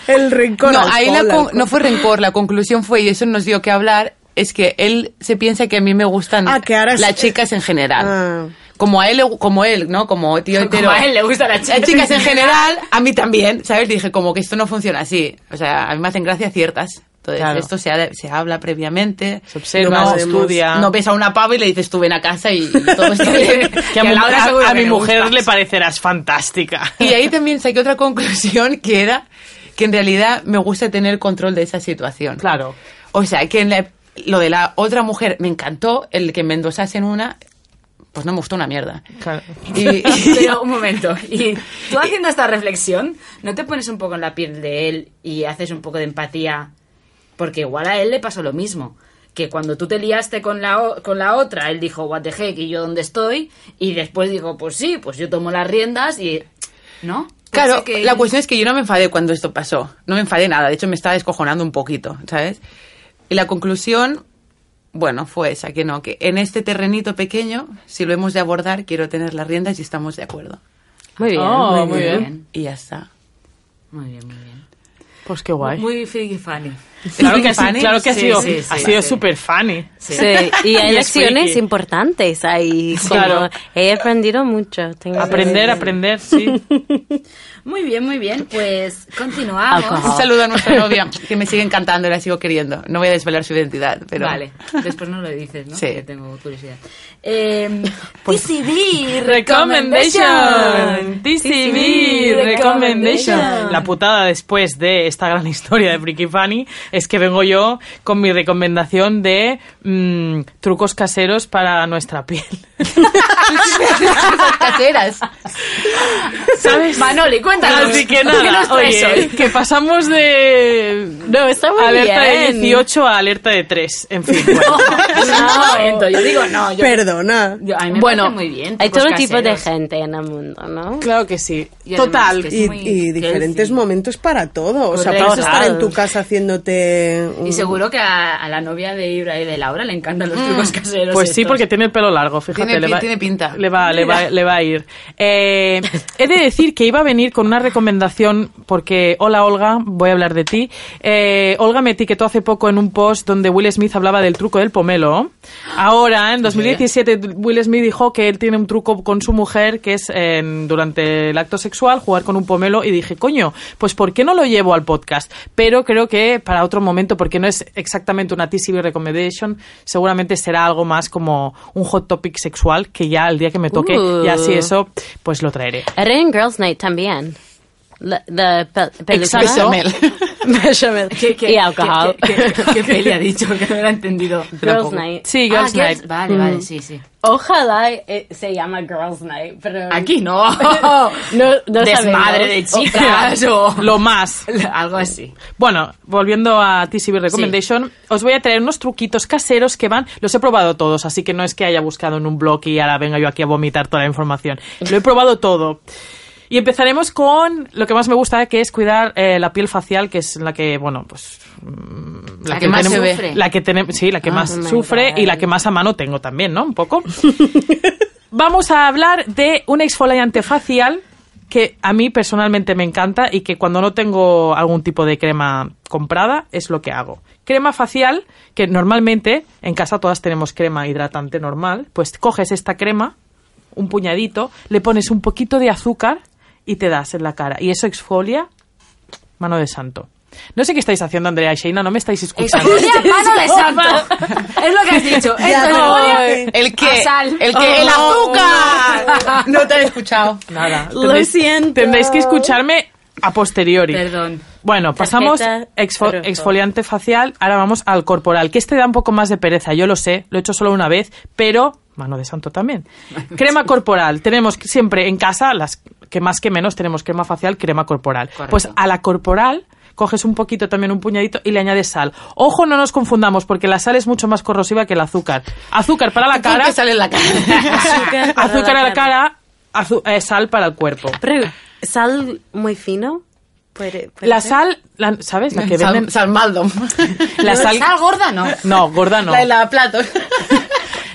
el, el rencor No, alcohol, ahí la con- no fue rencor, la conclusión fue, y eso nos dio que hablar, es que él se piensa que a mí me gustan Ah, que ahora es- las chicas en general. Ah. Como a él, le- como él, ¿no? Como tío Como hetero. a él le gustan las chicas. Las chicas en general, a mí también, ¿sabes? Dije, como que esto no funciona así. O sea, a mí me hacen gracia ciertas. Entonces, Claro. esto se, ha- se habla previamente. Se observa, no, se estudia. No ves a una pava y le dices, tú ven a casa y, y todo está bien. Que a, a Laura a- mi mujer gustas. le parecerás fantástica. Y ahí también saqué otra conclusión que era que en realidad me gusta tener control de esa situación. Claro. O sea, que en la- lo de la otra mujer me encantó, el que me endosasen una, pues no me gustó una mierda. Claro. Y, Pero un momento, y tú haciendo esta reflexión, ¿no te pones un poco en la piel de él y haces un poco de empatía? Porque igual a él le pasó lo mismo. Que cuando tú te liaste con la, o- con la otra, él dijo, what the heck, y yo dónde estoy, y después digo, pues sí, pues yo tomo las riendas y... ¿No? Claro, que- la cuestión es que yo no me enfadé cuando esto pasó. No me enfadé nada. De hecho, me estaba descojonando un poquito, ¿sabes? Y la conclusión, bueno, fue esa, que no, que en este terrenito pequeño, si lo hemos de abordar, quiero tener las riendas y estamos de acuerdo. Muy bien. Oh, muy muy bien. bien. Y ya está. Muy bien, muy bien. Pues qué guay. Muy freaky funny. Claro que sí, claro que ha Sí, sido, sí, ha sí, sido sí. súper funny. Sí. Sí, y hay Y lecciones importantes ahí. como Claro. He aprendido mucho. tengo que Aprender, decir. aprender, sí. Muy bien, muy bien. Pues continuamos. Alcohol. Un saludo a nuestra novia, que me sigue encantando y la sigo queriendo. No voy a desvelar su identidad, pero... Vale, después nos lo dices, ¿no? Sí. Que tengo curiosidad. Eh, Pues, TCB Recommendation. TCB Recommendation. Recommendation. La putada después de esta gran historia de Freaky Funny es que vengo yo con mi recomendación de mm, trucos caseros para nuestra piel. caseras. ¿Sabes? Manoli, cuéntanos. Así que ¿Qué nada, oye, que pasamos de No, está muy alerta de bien. 18 a alerta de 3. En fin, bueno. No, momento, yo digo no. Yo, Perdona. yo- a mí me Bueno, parece muy bien. Hay todo tipo de caseros. gente en el mundo, ¿no? Claro que sí. Y Total. que es Y, muy y diferentes momentos para todo. O sea, puedes estar en tu casa haciéndote... un- Y seguro que a, a la novia de Ibra y de Laura le encantan los trucos caseros. Pues sí, estos. porque tiene el pelo largo, fíjate. Tiene le pi- va, tiene pinta. Le va, le va, le va a ir. Eh, he de decir que iba a venir con una recomendación, porque, hola Olga, voy a hablar de ti. Eh, Olga me etiquetó hace poco en un post donde Will Smith hablaba del truco del pomelo. Ahora, en 2017, Will Smith dijo que él tiene un truco con su mujer, que es en- durante el acto sexual, jugar con un pomelo, y dije, coño, pues ¿por qué no lo llevo al podcast? Pero creo que para otro momento, porque no es exactamente una TCB recommendation, seguramente será algo más como un hot topic sexual, que ya el día que me toque, Uh. y así eso, pues lo traeré. En Girls Night también. Pe- película. Exacto. Bechamel. ¿Qué, qué, y alcohol. ¿Qué, qué, qué, qué peli ha dicho? Que no lo he entendido. Girls Tampoco. Night. Sí, Ah, Girls Night. Girls- Vale, vale, sí, sí. Ojalá eh, se llama Girls Night, pero... Aquí no. No, no Desmadre de chicas o Lo más. algo así. Bueno, volviendo a TCB Recommendation, os voy a traer unos truquitos caseros que van, los he probado todos, así que no es que haya buscado en un blog y ahora venga yo aquí a vomitar toda la información. Lo he probado todo. Y empezaremos con lo que más me gusta, que es cuidar eh, la piel facial, que es la que, bueno, pues... mm, La que más tenemos- ve. La que tenemos, sí, la que más oh my sufre y la que más a mano tengo también, ¿no? Un poco. Vamos a hablar de un exfoliante facial que a mí personalmente me encanta y que cuando no tengo algún tipo de crema comprada es lo que hago. Crema facial, que normalmente en casa todas tenemos crema hidratante normal, pues coges esta crema, un puñadito, le pones un poquito de azúcar y te das en la cara. Y eso exfolia, mano de santo. No sé qué estáis haciendo, Andrea y Sheina, no me estáis escuchando. Exfolia mano de santo. Es lo que has dicho. El que, sal. el que, el Oh. azúcar. No te he escuchado. Nada. Lo Tendréis- siento. Tendréis que escucharme a posteriori. Perdón. Bueno, pasamos exfo- exfoliante facial, ahora vamos al corporal, que este da un poco más de pereza, yo lo sé, lo he hecho solo una vez, pero mano de santo también. Crema corporal, tenemos siempre en casa, las que más que menos tenemos crema facial, crema corporal. Correcto. Pues a la corporal coges un poquito también un puñadito y le añades sal. Ojo, no nos confundamos porque la sal es mucho más corrosiva que el azúcar. Azúcar para la cara, que sale en la cara. Azúcar para azúcar a la cara, azu- eh, sal para el cuerpo. Pero, ¿sal muy fino? Puede, puede La ser? sal, la- ¿sabes? La que venden. Sal. La sal, ¿Sal gorda no? no, gorda no. La de la platos.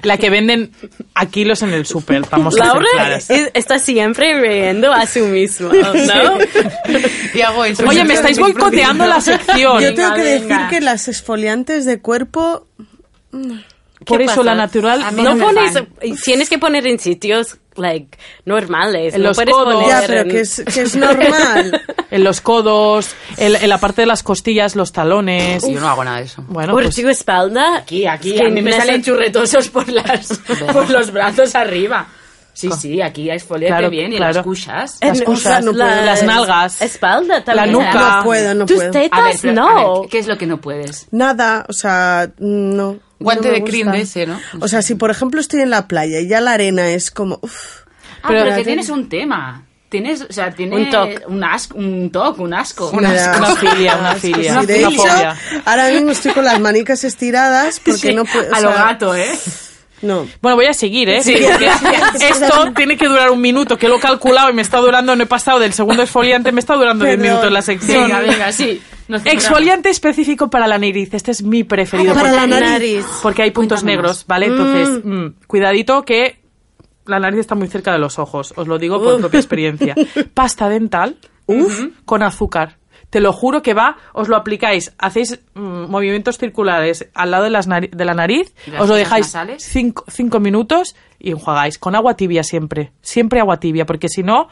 La que venden a kilos en el súper, vamos a ser Laura está siempre riendo a sí mismo, ¿no? Y hago eso. Oye, me estáis boicoteando la sección. Yo tengo que decir que las exfoliantes de cuerpo Por ¿Qué eso pasa? la natural No pones, tienes que poner en sitios like normales. En no los codos. poner ya, pero en- que es, que es normal. en los codos, en, en la parte de las costillas, los talones. Yo no hago nada de eso. Bueno, por pues tu espalda. Aquí, aquí. Es que A mí me me salen sa- churretosos por, las, por los brazos arriba. Sí, sí, aquí exfoliate Claro, bien y claro. las cuchas. Las cosas, no puedo. las nalgas. Espalda también. nuca. No puedo, no Tus puedo. tetas, A ver, pero, no. a ver, ¿qué es lo que no puedes? Nada, o sea, no. Guante no de crin de ese, ¿no? O sea, si por ejemplo estoy en la playa y ya la arena es como... uf, Ah, Pero- pero, que tienes un tema. Tienes, o sea, tienes Un toc. un asco, un toc, un asco. Una asco. filia, una filia. Sí, de una hecho, ahora mismo estoy con las manicas estiradas porque Sí, no puedo... a lo sea, gato, ¿eh? No. Bueno, voy a seguir, ¿eh? Sí. Esto tiene que durar un minuto, que lo he calculado y me está durando, no he pasado del segundo exfoliante, me está durando 10 Perdón. minutos la sección. Venga, venga, sí. Exfoliante específico para la nariz. Este es mi preferido. Ah, para porque- la nariz. Porque hay puntos negros. ¿vale? Entonces, mm, cuidadito que la nariz está muy cerca de los ojos, os lo digo por propia experiencia. Pasta dental con azúcar. Te lo juro que va, os lo aplicáis, hacéis mm, movimientos circulares al lado de, las de la nariz, ¿Las os lo dejáis cinco, cinco minutos y enjuagáis con agua tibia siempre, siempre agua tibia, porque si no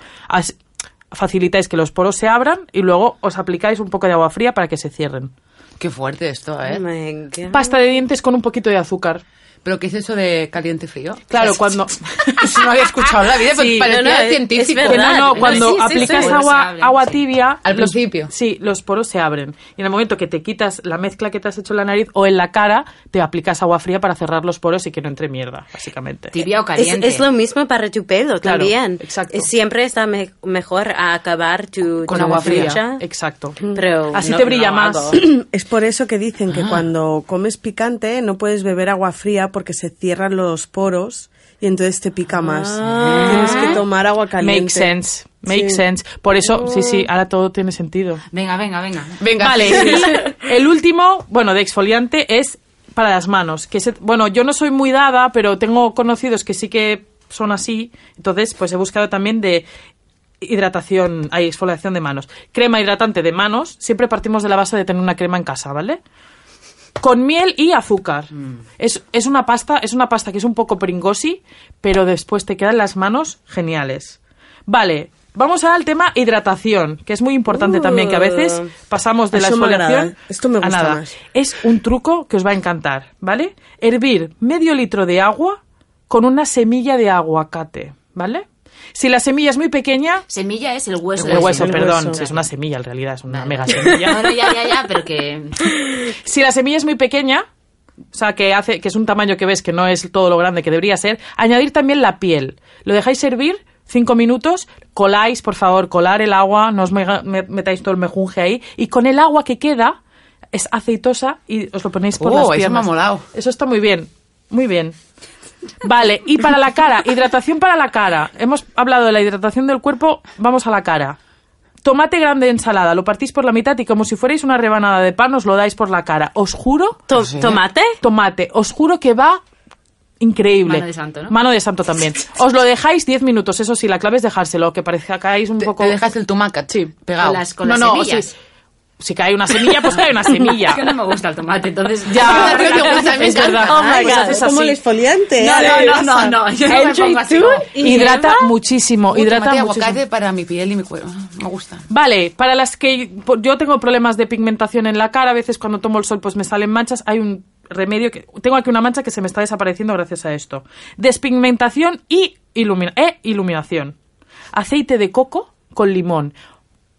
facilitáis que los poros se abran y luego os aplicáis un poco de agua fría para que se cierren. Qué fuerte esto, ¿eh? Pasta de dientes con un poquito de azúcar. ¿Pero qué es eso de caliente-frío? Claro, cuando... Eso no había escuchado en la vida, Sí, pero parecía no, no, científico. es Que no, cuando Sí, sí, aplicas sí. Agua, abren, agua sí. tibia... Al los- principio. Sí, los poros se abren. Y en el momento que te quitas la mezcla que te has hecho en la nariz o en la cara, te aplicas agua fría para cerrar los poros y que no entre mierda, básicamente. Tibia o caliente. es lo mismo para tu pelo Claro, también. exacto. Siempre está me- mejor a acabar tu Con tu agua fría. Exacto. Pero Así no- te brilla no más. hago. Es por eso que dicen Ah. que cuando comes picante no puedes beber agua fría porque se cierran los poros y entonces te pica más. Tienes que tomar agua caliente. Make sense. Make Sí. sense. Por eso, sí, sí, ahora todo tiene sentido. Venga, venga, venga. Venga, Vale, el último, bueno, de exfoliante es para las manos. Que se- bueno, yo no soy muy dada, pero tengo conocidos que sí que son así. Entonces, pues he buscado también de hidratación, hay exfoliación de manos. Crema hidratante de manos. Siempre partimos de la base de tener una crema en casa, ¿vale? Con miel y azúcar. Es, es una pasta, es una pasta que es un poco pringosi, pero después te quedan las manos geniales. Vale, vamos al tema hidratación, que es muy importante también, que a veces pasamos de la exfoliación agrada. Esto me a gusta nada. más. Es un truco que os va a encantar, ¿vale? Hervir medio litro de agua con una semilla de aguacate, ¿vale? Si la semilla es muy pequeña, Semilla es el hueso. el hueso, el perdón, hueso. si es una semilla en realidad, es una Vale. mega semilla. No, no, ya, ya, ya, pero que... Si la semilla es muy pequeña, o sea, que hace que es un tamaño que ves que no es todo lo grande que debería ser, añadir también la piel. Lo dejáis hervir cinco minutos, coláis, por favor, colar el agua, no os metáis todo el mejunje ahí, y con el agua que queda es aceitosa y os lo ponéis por Oh, las eso me ha piernas. molado. Eso está muy bien, muy bien. Vale, y para la cara, hidratación para la cara. Hemos hablado de la hidratación del cuerpo, vamos a la cara. Tomate grande de ensalada, lo partís por la mitad y como si fuerais una rebanada de pan os lo dais por la cara. Os juro, To- ¿Tomate? tomate, os juro que va increíble. Mano de santo, ¿no? Mano de santo también. Os lo dejáis 10 minutos, eso sí, la clave es dejárselo, que parezca que caéis un Te, poco... te dejas el tumaca Sí. pegado. Con las, con no, las no, semillas. Si cae una semilla, pues cae una semilla. Es que no me gusta el tomate, entonces... Ya, A mí me gusta, me es encanta. verdad. Oh my Pues God. haces Como el exfoliante. No, ¿eh? no, no, no, no, yo no me pongo así Hidrata muchísimo, hidrata tomate muchísimo. aguacate para mi piel y mi cuerpo. Me gusta. Vale, para las que yo tengo problemas de pigmentación en la cara, a veces cuando tomo el sol pues me salen manchas, hay un remedio que tengo aquí una mancha que se me está desapareciendo gracias a esto. Despigmentación y ilumina- e iluminación. Aceite de coco con limón.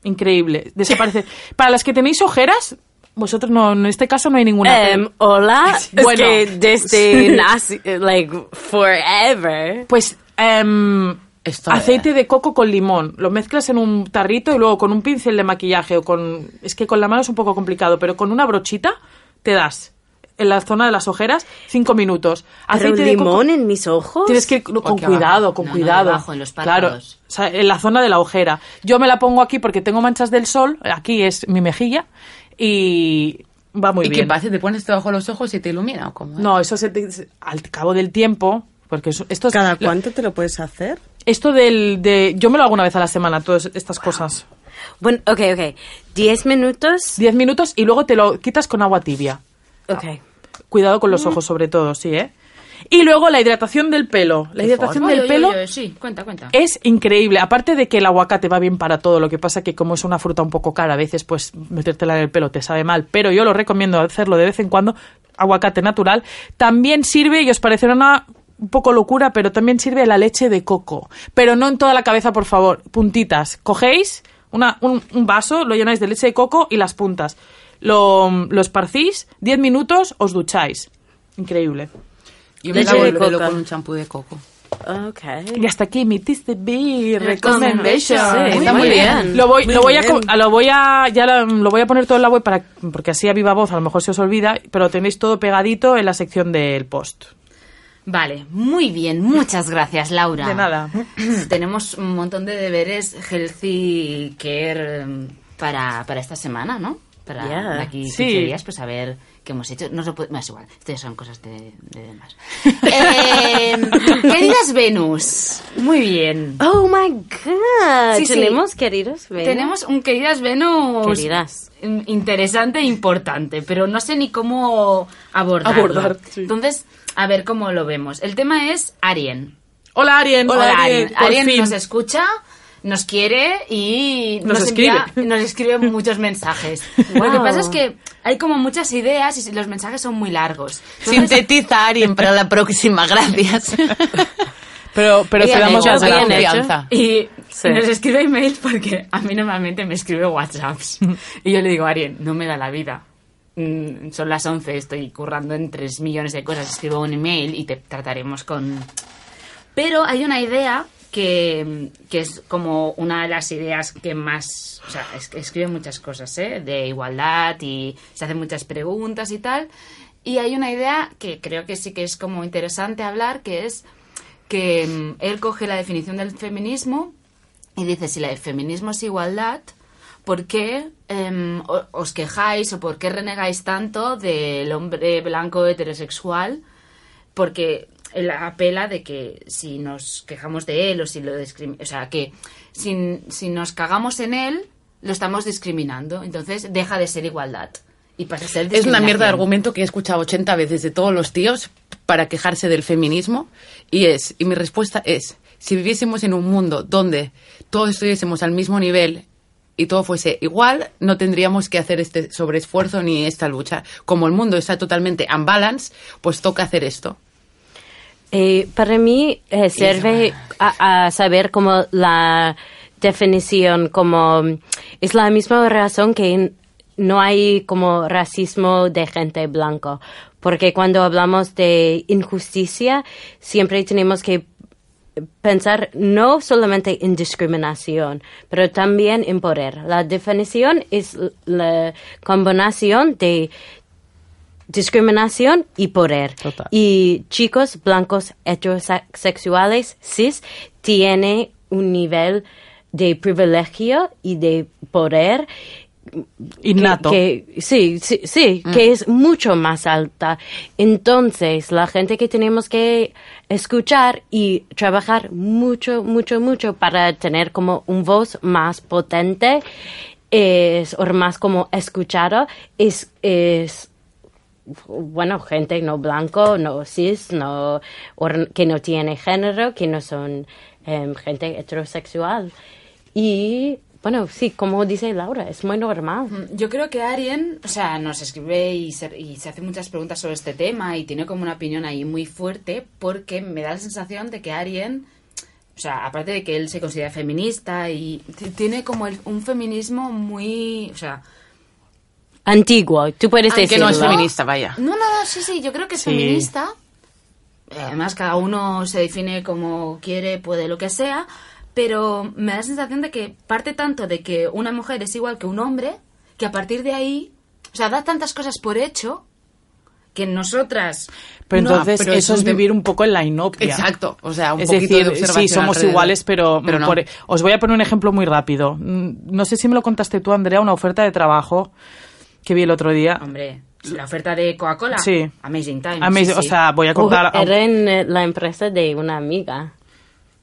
Increíble, desaparece. para las que tenéis ojeras, vosotros no en este caso no hay ninguna. em, hola, Bueno. que desde nazi, like forever. Pues Esto aceite de coco con limón. Lo mezclas en un tarrito y luego con un pincel de maquillaje o con... Es que con la mano es un poco complicado, pero con una brochita te das en la zona de las ojeras cinco minutos. Pero Aceite de coco- limón en mis ojos. Tienes que ir con Aquí cuidado, abajo. con No, no, cuidado. debajo, en los claro, párpados. o sea, en la zona de la ojera. Yo me la pongo aquí porque tengo manchas del sol, aquí es mi mejilla y va muy ¿Y bien. qué pasa? ¿Te pones debajo de los ojos y te ilumina o cómo? No, eso se te- al cabo del tiempo, porque eso- esto es ¿Cada cuánto te lo puedes hacer? Esto del de yo me lo hago una vez a la semana todas estas cosas. Bueno, ok, ok. Diez minutos. 10 minutos y luego te lo quitas con agua tibia. Ok. Cuidado con los ojos sobre todo, sí, ¿eh? Y luego la hidratación del pelo. La hidratación Oye, del oye, pelo oye, sí, cuenta, cuenta. es increíble. Aparte de que el aguacate va bien para todo, lo que pasa que como es una fruta un poco cara, a veces pues metértela en el pelo te sabe mal, pero yo lo recomiendo hacerlo de vez en cuando, aguacate natural. También sirve, y os parecerá una un poco locura, pero también sirve la leche de coco. Pero no en toda la cabeza, por favor. Puntitas. Cogéis una, un, un vaso, lo llenáis de leche de coco y las puntas. Lo, lo esparcís, 10 minutos, os ducháis. Increíble. Yo me Leche lavo de el pelo coca. con un champú de coco. Ok. Y hasta aquí mi TCB Recommendation. recommendation. Sí, Está muy bien. Lo voy, Muy lo voy a, bien. a- lo voy a, ya la- lo voy a poner todo en la web para, porque así a viva voz a lo mejor se os olvida, pero tenéis todo pegadito en la sección del post. Vale, muy bien, muchas gracias, Laura. De nada. Tenemos un montón de deberes healthy care em, para, para esta semana, ¿no? Para Yeah. aquí Sí. 15 días, pues a ver qué hemos hecho. No se puede, es igual, esto ya son cosas de, de demás. Eh, queridas Venus, muy bien. Oh my god. Sí, sí. Tenemos queridos Venus? Tenemos un queridas Venus Queridas. in- interesante e importante, pero no sé ni cómo abordarlo. Abordar, sí. Entonces, a ver cómo lo vemos. El tema es Arien. Hola, Arien. Hola, Arien. Arien. nos escucha, nos quiere y Nos envía- escribe. nos escribe muchos mensajes. Lo que Wow. pasa es que hay como muchas ideas y los mensajes son muy largos. Entonces, Sintetiza, Arien, para la próxima, gracias. Pero, pero te damos las gracias. Y Sí. nos escribe emails porque a mí normalmente me escribe WhatsApps. Y yo le digo, Arien, no me da la vida. Mm, Son las 11, estoy currando en 3 millones de cosas. Escribo un email y te trataremos con... Pero hay una idea que, es como una de las ideas que más... Escribe muchas cosas, ¿eh? De igualdad y se hacen muchas preguntas y tal. Y hay una idea que creo que sí que es como interesante hablar, que es que mm, él coge la definición del feminismo y dice, si el feminismo es igualdad, ¿por qué em, os quejáis o por qué renegáis tanto del hombre blanco heterosexual? Porque él apela de que si nos quejamos de él o si lo o sea, que si, si nos cagamos en él, lo estamos discriminando. Entonces deja de ser igualdad y pasa a ser Es una mierda de argumento que he escuchado 80 veces de todos los tíos para quejarse del feminismo y es, y mi respuesta es, si viviésemos en un mundo donde todos estuviésemos al mismo nivel y todo fuese igual, no tendríamos que hacer este sobreesfuerzo ni esta lucha. Como el mundo está totalmente unbalance, pues toca hacer esto. Eh, para mí eh, sirve a, a saber como la definición, como es la misma razón que no hay como racismo de gente blanco, porque cuando hablamos de injusticia siempre tenemos que pensar no solamente en discriminación, pero también en poder. La definición es la combinación de discriminación y poder. Total. Y chicos blancos heterosexuales cis tienen un nivel de privilegio y de poder Innato. que, sí, sí, sí, que es mucho más alta. Entonces, la gente que tenemos que escuchar y trabajar mucho, mucho, mucho para tener como un voz más potente es, o más como escuchado, es, es bueno, gente no blanco, no cis, no, que no tiene género, que no son em, gente heterosexual. Y, bueno, sí, como dice Laura, es muy normal. Mm, Yo creo que Arien, o sea, nos escribe y se, y se hace muchas preguntas sobre este tema y tiene como una opinión ahí muy fuerte porque me da la sensación de que Arien, o sea, aparte de que él se considera feminista y tiene como el- un feminismo muy, o sea, Antiguo, tú puedes Aunque decirlo. Que no es feminista, vaya. no, no, sí, sí, yo creo que es Sí. feminista. Eh, Además, cada uno se define como quiere, puede, lo que sea. Pero me da la sensación de que parte tanto de que una mujer es igual que un hombre, que a partir de ahí, o sea, da tantas cosas por hecho que nosotras. Pero no- entonces pero eso es es tem- vivir un poco en la inopia. Exacto, o sea, un es poquito decir, de observación sí, somos alrededor. iguales, pero, Pero no. por- os voy a poner un ejemplo muy rápido. Mm, No sé si me lo contaste tú, Andrea, una oferta de trabajo que vi el otro día. Hombre, la oferta de Coca-Cola. Sí. Amazing Time. Amazing- sí, O sí. sea, voy a contar. era en eh, la empresa de una amiga.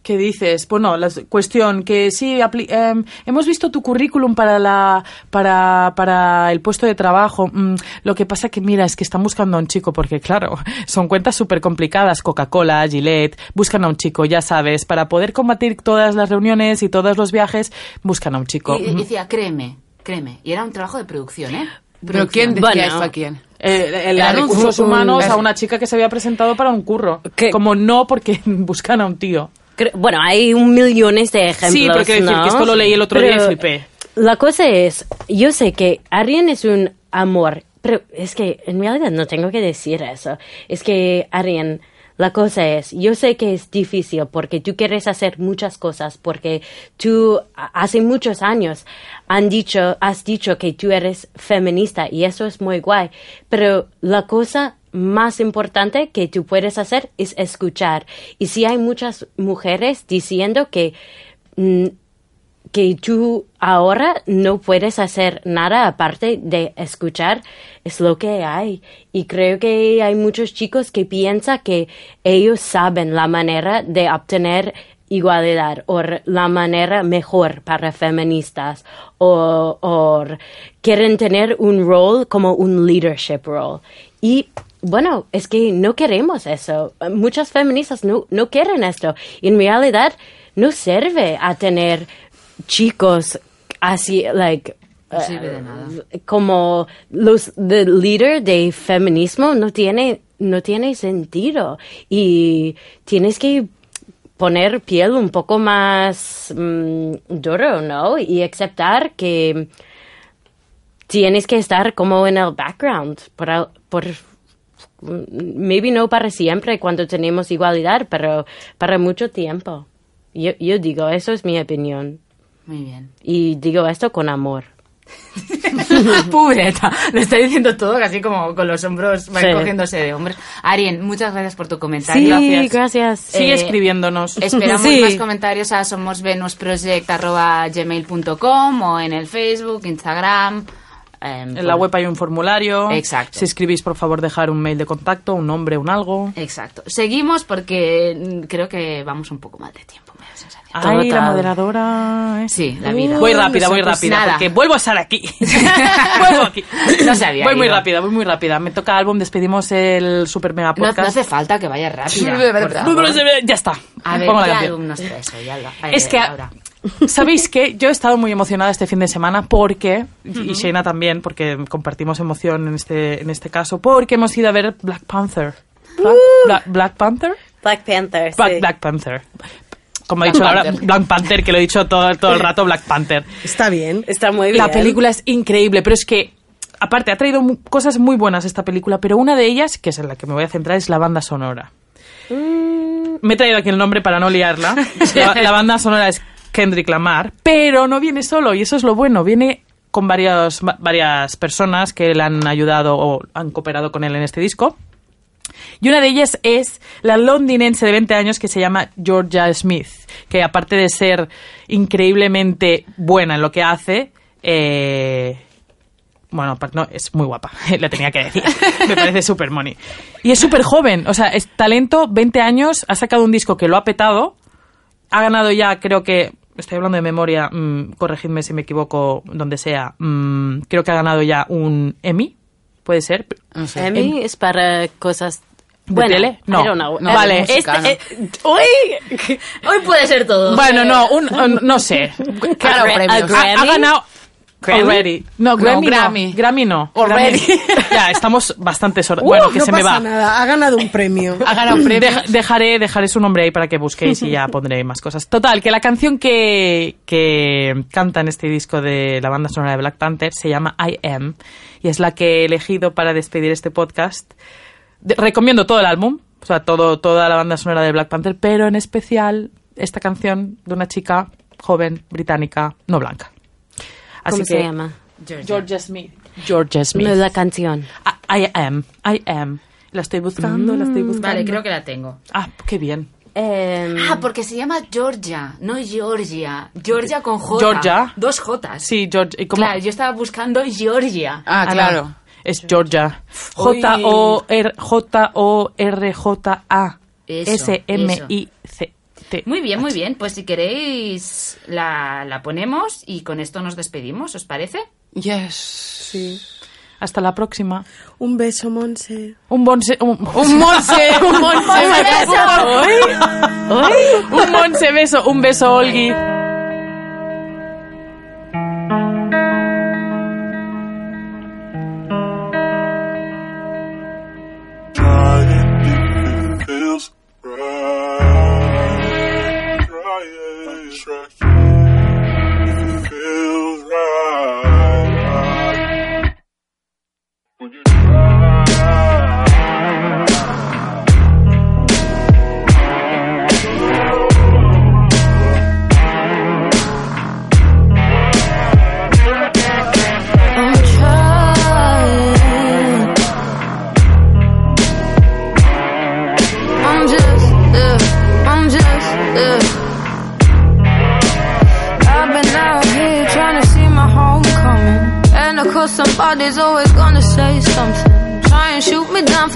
¿Qué dices? Bueno, la cuestión que sí, apli- em, hemos visto tu currículum para la para, para el puesto de trabajo. Mm, lo que pasa que, mira, es que están buscando a un chico, porque claro, son cuentas súper complicadas. Coca-Cola, Gillette, buscan a un chico, ya sabes, para poder combatir todas las reuniones y todos los viajes, buscan a un chico. Y, y decía, créeme, créeme. Y era un trabajo de producción, ¿eh? Pero ¿quién decía Bueno. esto a quién? Eh, el recursos un- humanos un- a una chica que se había presentado para un curro. ¿Qué? Como no, porque buscan a un tío. Cre- Bueno, hay un millones de ejemplos. Sí, pero quiero decir ¿no? que esto lo leí el otro día y Pero flipé. La cosa es, yo sé que Arian es un amor, pero es que en realidad no tengo que decir eso. Es que Arian, la cosa es, yo sé que es difícil porque tú quieres hacer muchas cosas, porque tú hace muchos años han dicho, has dicho que tú eres feminista y eso es muy guay, pero la cosa más importante que tú puedes hacer es escuchar. Y si hay muchas mujeres diciendo que mm, que tú ahora no puedes hacer nada aparte de escuchar, es lo que hay. Y creo que hay muchos chicos que piensan que ellos saben la manera de obtener igualdad o la manera mejor para feministas o, o quieren tener un rol como un leadership role. Y bueno, es que no queremos eso. Muchas feministas no, no quieren esto. En realidad, no sirve a tener chicos así, like, No sirve de nada. eh, como los the leader de feminismo no tiene no tiene sentido y tienes que poner piel un poco más mm, duro, ¿no? Y aceptar que tienes que estar como en el background por, por mm, maybe no para siempre cuando tenemos igualdad, pero para mucho tiempo. Yo, yo digo, eso es mi opinión. Muy bien. Y digo esto con amor. Pobreta, lo está diciendo todo casi como con los hombros Sí. cogiéndose de hombres. Arien, muchas gracias por tu comentario. Sí, gracias. Sigue Eh, escribiéndonos. Esperamos Sí. más comentarios a somosvenusproject.gmail.com o en el Facebook, Instagram. em, En la web hay un formulario. Exacto. Si escribís, por favor, dejar un mail de contacto, un nombre, un algo. Exacto. Seguimos porque mm, creo que vamos un poco mal de tiempo, sensación. Ay, la moderadora. ¿eh? Sí, la vida. Voy rápida, voy Pues rápida, nada. porque vuelvo a estar aquí. vuelvo aquí. No se había Voy muy rápida, voy muy rápida. Me toca álbum, despedimos el super mega No, podcast. no hace falta que vaya rápida. favor. Ya está. A ver, Pongo la ¿qué canción. álbum hoy, Alba? Ay, Es que. ¿sabéis qué? Yo he estado muy emocionada este fin de semana porque, y Shayna también, porque compartimos emoción en este, en este caso, porque hemos ido a ver Black Panther. Black, Black- Black Panther? Black Panther. Black, Black Panther. Como ha dicho Black Panther, que lo he dicho todo, todo el rato, Black Panther. Está bien. Está muy bien. La película es increíble, pero es que, aparte, ha traído mu- cosas muy buenas esta película, pero una de ellas, que es en la que me voy a centrar, es la banda sonora. Me he traído aquí el nombre para no liarla. La, la banda sonora es Kendrick Lamar, pero no viene solo, y eso es lo bueno. Viene con varios, va- varias personas que le han ayudado o han cooperado con él en este disco. Y una de ellas es la londinense de 20 años que se llama Georgia Smith, que aparte de ser increíblemente buena en lo que hace, eh, bueno, no, es muy guapa, le tenía que decir. Me parece súper money. Y es súper joven, o sea, es talento, 20 años, ha sacado un disco que lo ha petado, ha ganado ya, creo que, estoy hablando de memoria, mm, corregidme si me equivoco, donde sea, mm, creo que ha ganado ya un Emmy, puede ser. No sé. Emmy es para cosas... ¿De Bueno, tele? No. No, vale. este- eh, hoy, Hoy puede ser todo. Bueno, no, un, un- no sé. Claro. Ha, ha ganado. Grammy? Already. No, Grammy no. Grammy. Grammy no. Already. Grammy. ya, estamos bastante sordos. bueno, que no se me pasa va. nada, ha ganado un premio. Ha ganado un premio. Deja- dejaré, dejaré su nombre ahí para que busquéis y ya pondré más cosas. Total, que la canción que, que canta en este disco de la banda sonora de Black Panther se llama I Am y es la que he elegido para despedir este podcast. De- recomiendo todo el álbum, o sea, todo, toda la banda sonora de Black Panther, pero en especial esta canción de una chica joven, británica, no blanca. Así ¿Cómo que, se llama? Georgia Smith. Georgia Smith. No, la canción. I, I am, I am. La estoy buscando, la estoy buscando. Vale, creo que la tengo. Ah, qué bien. Em, Ah, porque se llama Georgia, no Georgia. Georgia con J. Georgia. Dos Jotas. Sí, Georgia. ¿Y cómo? Claro, yo estaba buscando Georgia. Ah, claro. es Georgia. Uy. J-O-R- Muy bien, muy bien. Pues si queréis, la, la ponemos y con esto nos despedimos, ¿os parece? Yes. Sí. Hasta la próxima. Un beso, Monse. Un bonse... Un, Un monse. Un monse. un monse beso. Un beso, Olgi.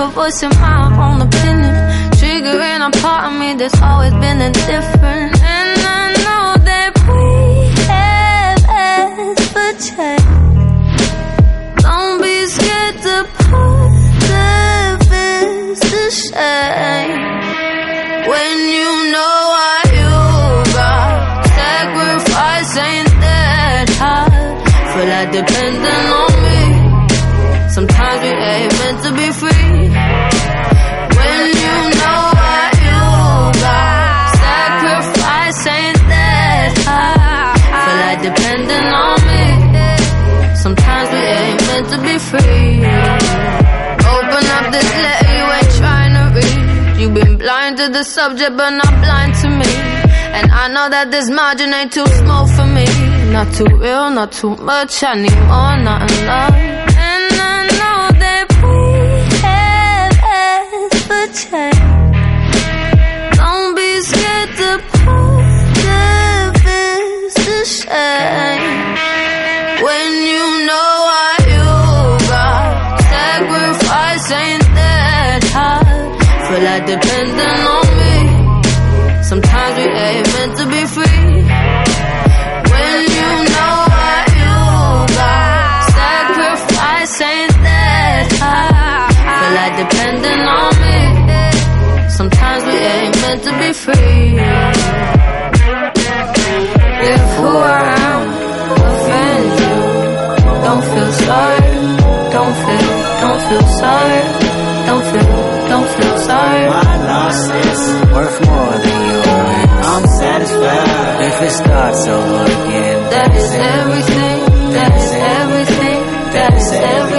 Time for voicing my own opinion. Triggering a part of me that's always been indifferent. And I know that we have asked for change. Don't be scared to put the fist to shame. When you know what you got, sacrifice ain't that hard. Feel like depending on the subject, but not blind to me. And I know that this margin ain't too small for me. Not too real, not too much. I need more, not enough. And I know that we have asked for change. Don't be scared to put the to shame. When you know what you got, sacrifice ain't that hard. Feel like depending on to be free. If who I am offends you, don't feel sorry. Don't feel, don't feel sorry. Don't feel, don't feel sorry. My loss is worth more than yours. I'm satisfied if it starts over again. That is everything. That is everything. That is everything.